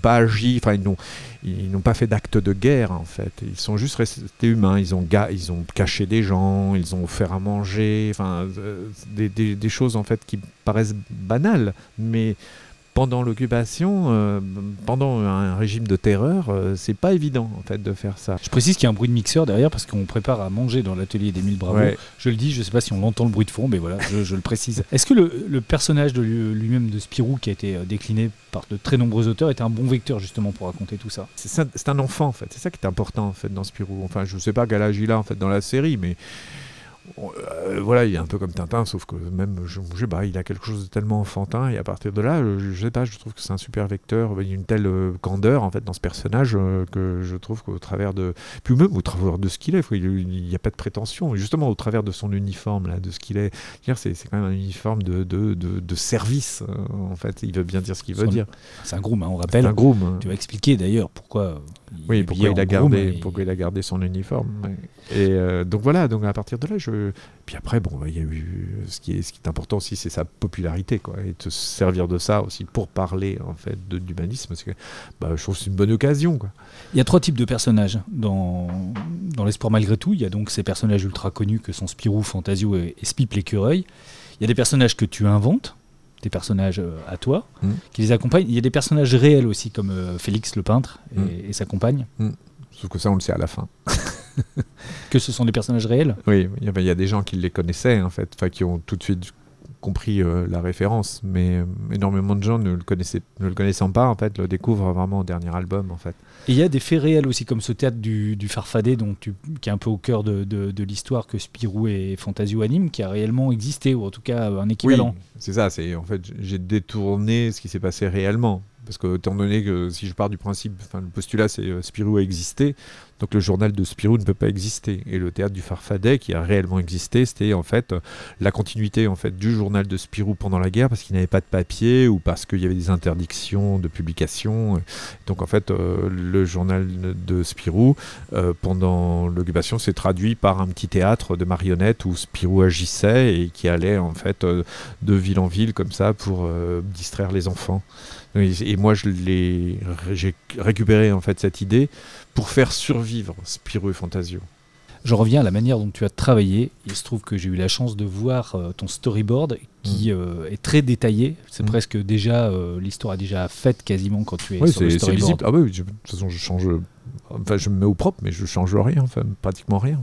pas agi, enfin ils n'ont ils n'ont pas fait d'acte de guerre en fait. Ils sont juste restés humains. Ils ont ils ont caché des gens, ils ont offert à manger, enfin, euh, des, des, choses en fait qui paraissent banales, mais pendant l'occupation, euh, pendant un régime de terreur, euh, c'est pas évident en fait de faire ça. Je précise qu'il y a un bruit de mixeur derrière parce qu'on prépare à manger dans l'atelier d'Émile Bravo. Je le dis, je sais pas si on entend le bruit de fond, mais voilà, je, le précise. [LAUGHS] Est-ce que le, personnage de lui-même de Spirou, qui a été euh, décliné par de très nombreux auteurs, était un bon vecteur justement pour raconter tout ça C'est un enfant en fait, c'est ça qui est important en fait dans Spirou. Enfin, je sais pas quel âge il a en fait dans la série, mais euh, voilà, il est un peu comme Tintin, sauf que même, je, sais pas, il a quelque chose de tellement enfantin, et à partir de là, je, sais pas, je trouve que c'est un super vecteur. Il y a une telle euh, candeur, en fait, dans ce personnage, euh, que je trouve qu'au travers de. Puis même au travers de ce qu'il est, il n'y a pas de prétention. Justement, au travers de son uniforme, là, de ce qu'il est, c'est quand même un uniforme de, de, de, service, en fait. Il veut bien dire ce qu'il veut dire. C'est un groom, hein, on rappelle. un groom. Tu vas expliquer d'ailleurs pourquoi. oui, pourquoi il, a gardé, pourquoi il a gardé son uniforme. Et donc voilà, donc à partir de là, je puis après, bon, il y a eu ce qui est, ce qui est important aussi, c'est sa popularité, quoi, et de se servir de ça aussi pour parler en fait d'humanisme. Parce que bah, je trouve que c'est une bonne occasion, quoi. Il y a trois types de personnages dans, dans l'espoir malgré tout. Il y a donc ces personnages ultra connus que sont Spirou, Fantasio et, et Spip l'écureuil. Il y a des personnages que tu inventes, des personnages euh, à toi, Mm. qui les accompagnent. Il y a des personnages réels aussi, comme euh, Félix le peintre et, Mm. et sa compagne. Sauf que ça, on le sait à la fin. [LAUGHS] [LAUGHS] Que ce sont des personnages réels. Oui, il y, a- y a des gens qui les connaissaient, en fait, qui ont tout de suite compris euh, la référence, mais euh, énormément de gens ne le, connaissaient, ne le connaissant pas, en fait, le découvrent vraiment au dernier album, en fait. Et il y a des faits réels aussi, comme ce théâtre du, du Farfadet, donc tu- qui est un peu au cœur de, de- de l'histoire que Spirou et Fantasio animent, qui a réellement existé, ou en tout cas un équivalent. Oui, c'est ça, c'est en fait, j'ai détourné ce qui s'est passé réellement. Parce que, étant donné que si je pars du principe, le postulat c'est euh, Spirou a existé, donc le journal de Spirou ne peut pas exister. Et le théâtre du Farfadet, qui a réellement existé, c'était en fait la continuité en fait du journal de Spirou pendant la guerre, parce qu'il n'avait pas de papier ou parce qu'il y avait des interdictions de publication. Donc en fait, euh, le journal de Spirou, euh, pendant l'occupation, s'est traduit par un petit théâtre de marionnettes où Spirou agissait et qui allait en fait euh, de ville en ville comme ça pour distraire les enfants. Et, moi, j'ai récupéré en fait cette idée pour faire survivre Spirou et Fantasio. Je reviens à la manière dont tu as travaillé. Il se trouve que j'ai eu la chance de voir euh, ton storyboard qui euh, est très détaillé. C'est Mm. presque déjà, euh, l'histoire est déjà faite quasiment quand tu es Oui, sur le storyboard. Ah oui, de toute façon, je change. Enfin, je me mets au propre, mais je change rien, enfin, pratiquement rien.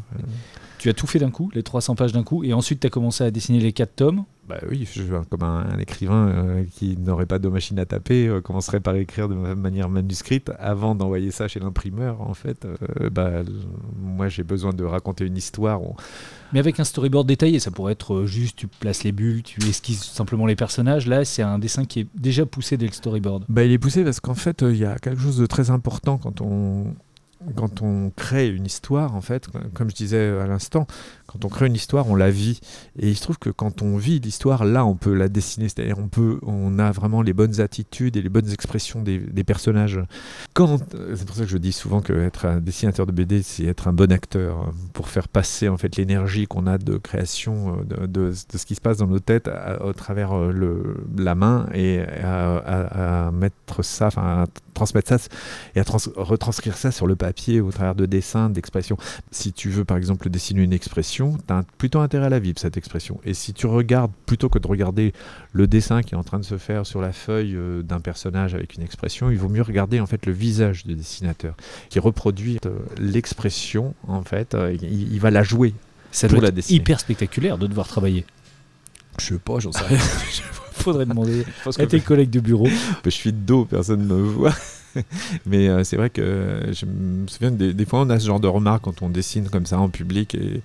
Tu as tout fait d'un coup, les 300 pages d'un coup, et ensuite tu as commencé à dessiner les 4 tomes. Bah oui, je, comme un, un écrivain euh, qui n'aurait pas de machine à taper, euh, commencerait par écrire de ma- manière manuscrite avant d'envoyer ça chez l'imprimeur. En fait, euh, bah, moi j'ai besoin de raconter une histoire. On- Mais avec un storyboard détaillé, ça pourrait être juste, tu places les bulles, tu esquisses simplement les personnages. Là, c'est un dessin qui est déjà poussé dès le storyboard. Bah, il est poussé parce qu'en fait, euh, il y a quelque chose de très important quand on, quand on crée une histoire, en fait, comme je disais à l'instant, quand on crée une histoire, on la vit. Et il se trouve que quand on vit l'histoire, là, on peut la dessiner. C'est-à-dire, on peut, on a vraiment les bonnes attitudes et les bonnes expressions des, personnages. C'est pour ça que je dis souvent que être un dessinateur de BD, c'est être un bon acteur euh, pour faire passer en fait l'énergie qu'on a de création euh, de, ce qui se passe dans nos têtes à- au travers euh, la main et à, mettre ça, enfin, transmettre ça et à trans- retranscrire ça sur le papier au travers de dessins, d'expressions. Si tu veux par exemple dessiner une expression, tu as plutôt intérêt à la vivre cette expression. Et si tu regardes, plutôt que de regarder le dessin qui est en train de se faire sur la feuille euh, d'un personnage avec une expression, il vaut mieux regarder en fait le visage du dessinateur qui reproduit euh, l'expression en fait, euh, il, il va la jouer. Ça doit la dessiner. hyper spectaculaire de devoir travailler. Je sais pas, j'en sais [LAUGHS] rien. Faudrait demander à tes collègues de bureau. [LAUGHS] je suis de dos, personne ne me voit. [LAUGHS] Mais euh, c'est vrai que je me souviens des, des fois on a ce genre de remarques quand on dessine comme ça en public et,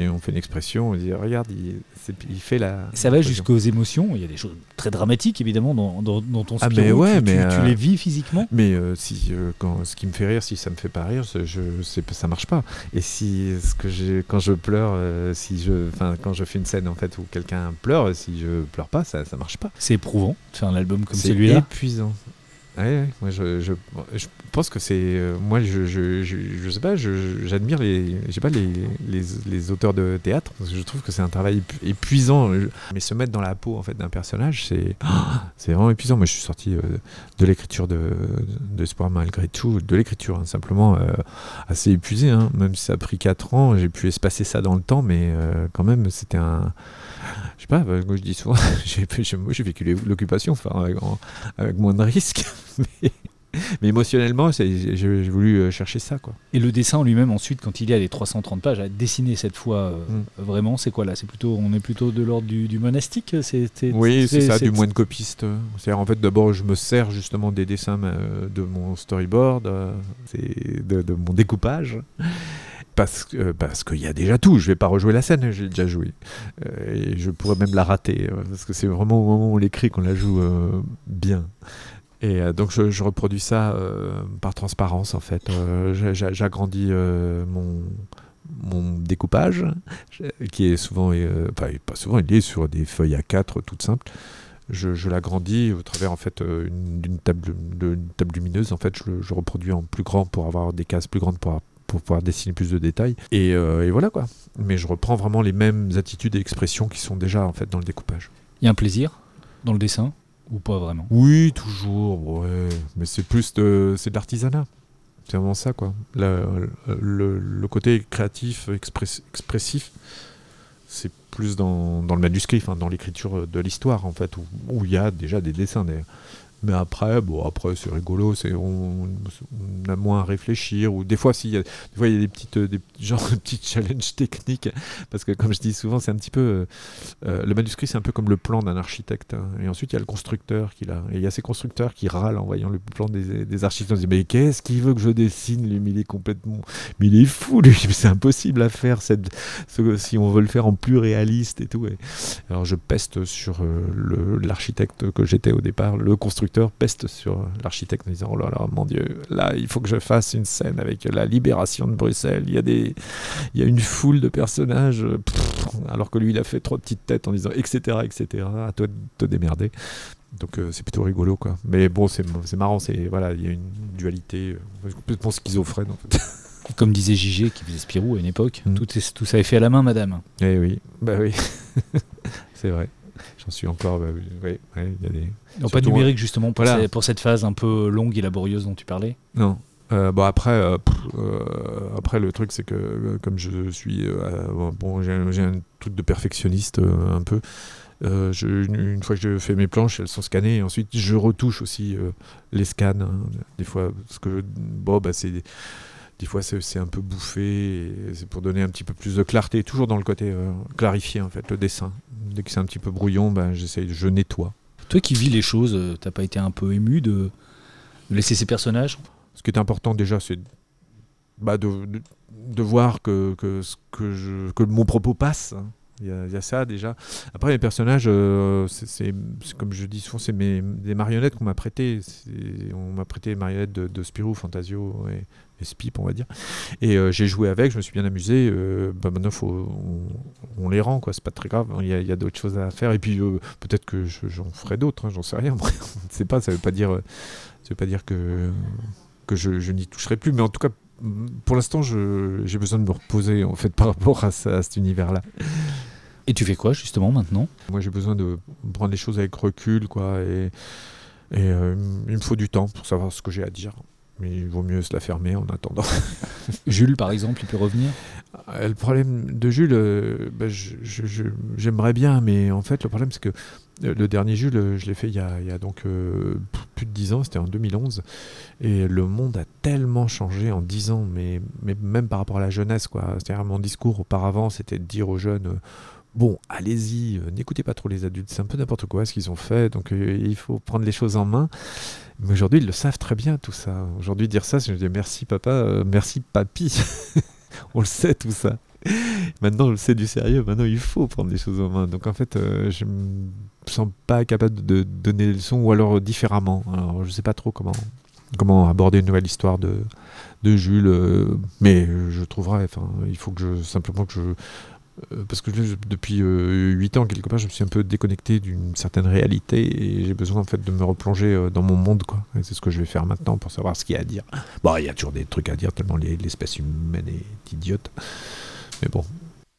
et on fait une expression, on dit regarde, il, c'est- il fait la. Ça va jusqu'aux émotions. Il y a des choses très dramatiques, évidemment, dans, dans- dans ton Ah, mais ouais, tu, mais, tu euh, les vis physiquement. Mais euh, si euh, quand ce qui me fait rire, si ça me fait pas rire, c'est- je c'est ça marche pas. Et si ce que j'ai quand je pleure, euh, si je enfin quand je fais une scène en fait où quelqu'un pleure, si je pleure pas, ça ça marche pas. C'est éprouvant de faire un album comme C'est celui-là. épuisant. Ouais, moi je, je, je pense que c'est euh, moi je, je, je, sais pas j'admire les les, les, les auteurs de théâtre parce que je trouve que c'est un travail épu- épuisant mais se mettre dans la peau en fait d'un personnage [GASPS] c'est vraiment épuisant. Moi je suis sorti euh, de l'écriture de de Espoir malgré tout de l'écriture hein, simplement euh, assez épuisé hein, même si ça a pris 4 ans j'ai pu espacer ça dans le temps mais quand même c'était un pas, euh, moi je dis souvent, [LAUGHS] moi j'ai vécu l'occupation enfin, avec, moins de risques, [LAUGHS] mais, mais émotionnellement, c'est- j'ai voulu euh, chercher ça. Quoi. Et le dessin en lui-même, ensuite, quand il est à les 330 pages, à dessiner cette fois, euh, Mm. vraiment, c'est quoi là? C'est plutôt, on est plutôt de l'ordre du, du monastique. C'est, c'est- Oui, c'est ça, du moins de copiste. C'est-à-dire, en fait, d'abord, je me sers justement des dessins euh, de mon storyboard, euh, de mon découpage. Parce euh, parce qu'il y a déjà tout. Je vais pas rejouer la scène, j'ai déjà joué. Euh, et je pourrais même la rater, euh, parce que c'est vraiment au moment où on l'écrit qu'on la joue bien. Et donc je, reproduis ça par transparence en fait. J'a- j'a- J'agrandis mon, mon découpage, qui est souvent, enfin pas souvent, il est sur des feuilles A4 toutes simples. Je, je l'agrandis au travers en fait une- d'une table, table lumineuse. En fait, je, reproduis en plus grand pour avoir des cases plus grandes pour pour pouvoir dessiner plus de détails. Et, euh, et voilà quoi. Mais je reprends vraiment les mêmes attitudes et expressions qui sont déjà en fait dans le découpage. Il y a un plaisir dans le dessin ou pas vraiment? Oui, toujours, ouais. Mais c'est plus de, c'est de l'artisanat. C'est vraiment ça, quoi. Le, le- le côté créatif, express- expressif, c'est plus dans, dans le manuscrit, enfin, dans l'écriture de l'histoire, en fait, où il y a déjà des dessins. d'ailleurs. Mais après, bon, après c'est rigolo, c'est on, a moins à réfléchir ou des fois, s'il y a, des fois il y a des petites, des [LAUGHS] genre petits challenges techniques parce que comme je dis souvent, c'est un petit peu euh, euh, le manuscrit, c'est un peu comme le plan d'un architecte. hein. Et ensuite, il y a le constructeur qui l'a. Et il y a ces constructeurs qui râlent en voyant le plan des, des architectes. On se dit mais qu'est-ce qu'il veut que je dessine lui? Il est complètement, mais il est fou lui. [LAUGHS] C'est impossible à faire cette, ce- si on veut le faire en plus réaliste et tout. Alors je peste sur euh, l'architecte que j'étais au départ, le constructeur peste sur l'architecte en disant oh là là mon dieu, là il faut que je fasse une scène avec la libération de Bruxelles. Il y a des, il y a une foule de personnages, pff, alors que lui il a fait trois petites têtes en disant etc etc. À toi de te démerder. Donc euh, c'est plutôt rigolo quoi. Mais bon c'est marrant, c'est voilà il y a une dualité euh, complètement schizophrène en fait. [LAUGHS] Comme disait Gigé qui faisait Spirou à une époque, Mm. tout, est- tout ça est fait à la main, madame. Eh oui, bah oui, [LAUGHS] c'est vrai. J'en suis encore. bah oui, ouais, ouais, il y a des. Non, pas numérique justement pour, voilà. ces- pour cette phase un peu longue et laborieuse dont tu parlais. Non. Euh, bon après, euh, pff, euh, après le truc c'est que euh, comme je suis euh, bon j'ai un- truc de perfectionniste euh, un peu. euh, je- une, une fois que je fais mes planches, elles sont scannées et ensuite je retouche aussi euh, les scans. hein, des fois, parce que bon bah c'est des fois c'est un peu bouffé. C'est pour donner un petit peu plus de clarté, toujours dans le côté euh, clarifier en fait le dessin. Dès que c'est un petit peu brouillon, ben j'essaye, je nettoie. Toi qui vis les choses, euh, t'as pas été un peu ému de laisser ces personnages? Ce qui est important déjà, c'est bah, de, de, de voir que, que, ce que, je, que mon propos passe. Il y, a, il y a ça déjà. Après, les personnages, euh, c'est- comme je dis souvent, c'est des marionnettes qu'on m'a prêtées. On m'a prêté les marionnettes de, de Spirou, Fantasio et Spip, on va dire. Et euh, j'ai joué avec, je me suis bien amusé. euh, bah, maintenant, faut, on, on les rend, quoi. C'est pas très grave. Il y a, d'autres choses à faire. Et puis, euh, peut-être que je- j'en ferai d'autres, hein, j'en sais rien. [LAUGHS] On ne sait pas, ça veut pas dire, ça veut pas dire que, que je, je n'y toucherai plus. Mais en tout cas, pour l'instant, j'ai besoin de me reposer en fait par rapport à, ça- à cet univers-là. Et tu fais quoi justement maintenant? Moi, j'ai besoin de prendre les choses avec recul, quoi, et, et euh, il me faut du temps pour savoir ce que j'ai à dire. Mais il vaut mieux se la fermer en attendant. [LAUGHS] Jules par exemple, il peut revenir? Euh, Le problème de Jules, euh, bah, j'aimerais bien, mais en fait, le problème, c'est que euh, le dernier Jules, je l'ai fait il y a, il y a donc plus de 10 ans, c'était en 2011, et le monde a tellement changé en 10 ans, mais, mais même par rapport à la jeunesse, quoi. C'est-à-dire, mon discours auparavant, c'était de dire aux jeunes. Bon, allez-y, euh, n'écoutez pas trop les adultes, c'est un peu n'importe quoi ce qu'ils ont fait, donc euh, il faut prendre les choses en main. Mais aujourd'hui, ils le savent très bien tout ça. Aujourd'hui, dire ça, c'est dis merci papa, euh, merci papy. [LAUGHS] on le sait tout ça. Maintenant, on le sait du sérieux. Maintenant, il faut prendre les choses en main. Donc, en fait, euh, je me sens pas capable de donner des leçons ou alors différemment. Alors, je sais pas trop comment comment aborder une nouvelle histoire de de Jules, mais je trouverai. Enfin, il faut que je simplement que je parce que je- depuis 8 ans, quelque part, je me suis un peu déconnecté d'une certaine réalité et j'ai besoin en fait de me replonger euh, dans mon monde. quoi. Et C'est ce que je vais faire maintenant pour savoir ce qu'il y a à dire. Bon, il y a toujours des trucs à dire tellement les- l'espèce humaine est idiote. Mais bon,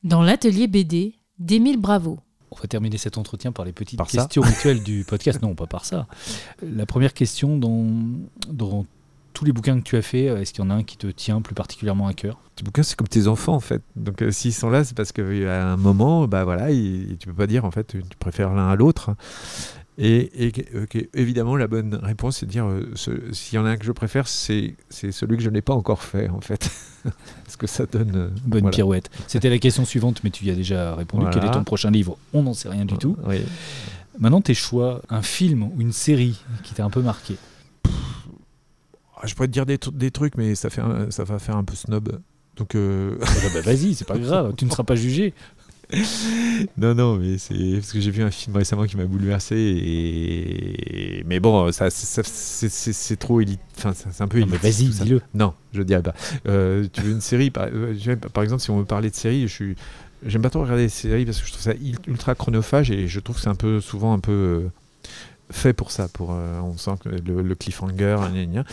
Dans l'atelier BD d'Émile Bravo. On va terminer cet entretien par les petites Par questions rituelles du podcast. Non, pas par ça. La première question dans, dans tous les bouquins que tu as fait, est-ce qu'il y en a un qui te tient plus particulièrement à cœur? Tes bouquins, c'est comme tes enfants en fait. Donc euh, s'ils sont là, c'est parce qu'à un moment, bah voilà, il- tu peux pas dire en fait, tu préfères l'un à l'autre. Et, évidemment, la bonne réponse, c'est de dire euh, s'il y en a un que je préfère, c'est celui que je n'ai pas encore fait en fait. [LAUGHS] parce que ça donne. euh, Bonne voilà. pirouette. C'était la question suivante, mais tu y as déjà répondu. Voilà. Quel est ton prochain livre? On n'en sait rien du tout. Oui. Maintenant, tes choix, un film ou une série qui t'a un peu marqué? Je pourrais te dire des, tru- des trucs, mais ça, fait un- ça va faire un peu snob. Donc, euh, Ah bah, Vas-y, c'est pas [LAUGHS] grave, tu ne seras pas jugé. non, non, mais c'est parce que j'ai vu un film récemment qui m'a bouleversé. Et... Mais bon, ça, ça- c'est- trop élite. Enfin, c'est un peu mais élitiste, vas-y, dis-le. Non, je dirais pas. Euh, tu veux une série par, euh, par exemple, si on veut parler de série, je suis. J'aime pas trop regarder des séries parce que je trouve ça ultra chronophage et je trouve que c'est un peu souvent un peu fait pour ça. Pour, euh, on sent que le, cliffhanger, gna.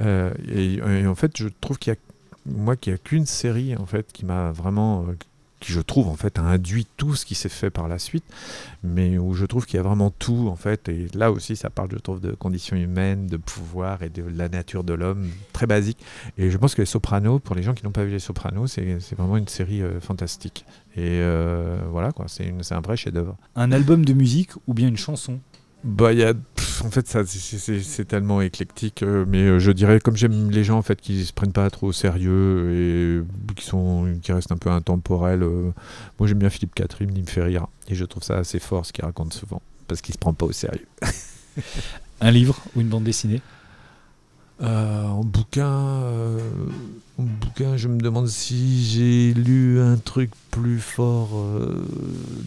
Euh, et, en fait, je trouve qu'il y a moi, qu'il n'y a qu'une série en fait qui m'a vraiment euh, qui je trouve en fait a induit tout ce qui s'est fait par la suite, mais où je trouve qu'il y a vraiment tout en fait, et là aussi ça parle je trouve de conditions humaines, de pouvoir et de la nature de l'homme, très basique. Et je pense que les Sopranos, pour les gens qui n'ont pas vu les Sopranos, c'est vraiment une série fantastique. Et voilà quoi, c'est un vrai chef-d'œuvre. Un album de musique ou bien une chanson? Bah, y a, en fait, ça, c'est tellement éclectique, euh, mais euh, je dirais, comme j'aime les gens en fait qui se prennent pas trop au sérieux et qui sont, qui restent un peu intemporels. Euh, moi, j'aime bien Philippe Catherine, il me fait rire et je trouve ça assez fort ce qu'il raconte souvent parce qu'il se prend pas au sérieux. [LAUGHS] un livre ou une bande dessinée? En bouquin, en bouquin, je me demande si j'ai lu un truc plus fort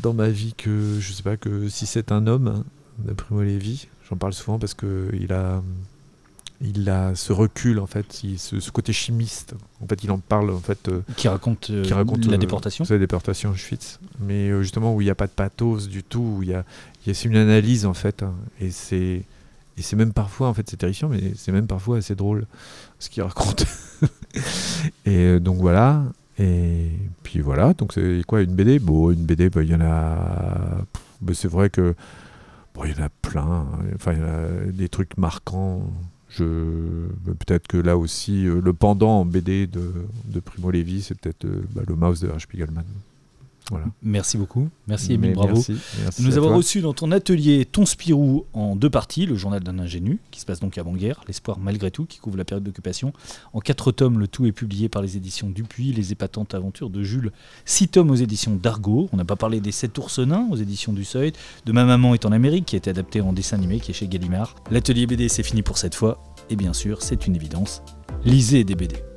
dans ma vie que je sais pas que si c'est un homme de Primo Levi. J'en parle souvent parce qu'il a, il a ce recul, en fait, ce, côté chimiste. En fait, il en parle, en fait. Euh, qui raconte, qui raconte la euh, déportation La déportation Auschwitz. Mais euh, justement, où il n'y a pas de pathos du tout, où il y a, c'est une analyse, en fait. Hein. et c'est. Et c'est même parfois, en fait, c'est terrifiant, mais c'est même parfois assez drôle ce qu'il raconte. [LAUGHS] et donc voilà. Et puis voilà. Donc c'est quoi une BD Bon, une BD, bah, il y en a. Bah, c'est vrai que il y en a plein. Enfin, il y a des trucs marquants. Je... Peut-être que là aussi, euh, le pendant en BD de, Primo Levi, c'est peut-être euh, bah, le mouse de H. Spiegelman. Merci beaucoup. Merci Emile, bravo. nous avons reçu dans ton atelier Ton Spirou en deux parties, le journal d'un ingénu, qui se passe donc avant-guerre, l'espoir malgré tout, qui couvre la période d'occupation. En quatre tomes, le tout est publié par les éditions Dupuis, les épatantes aventures de Jules. Six tomes aux éditions d'Argo. On n'a pas parlé des Sept oursenins aux éditions du Seuil, de Ma maman est en Amérique, qui a été adapté en dessin animé, qui est chez Gallimard. L'atelier BD, c'est fini pour cette fois. Et bien sûr, c'est une évidence. Lisez des BD.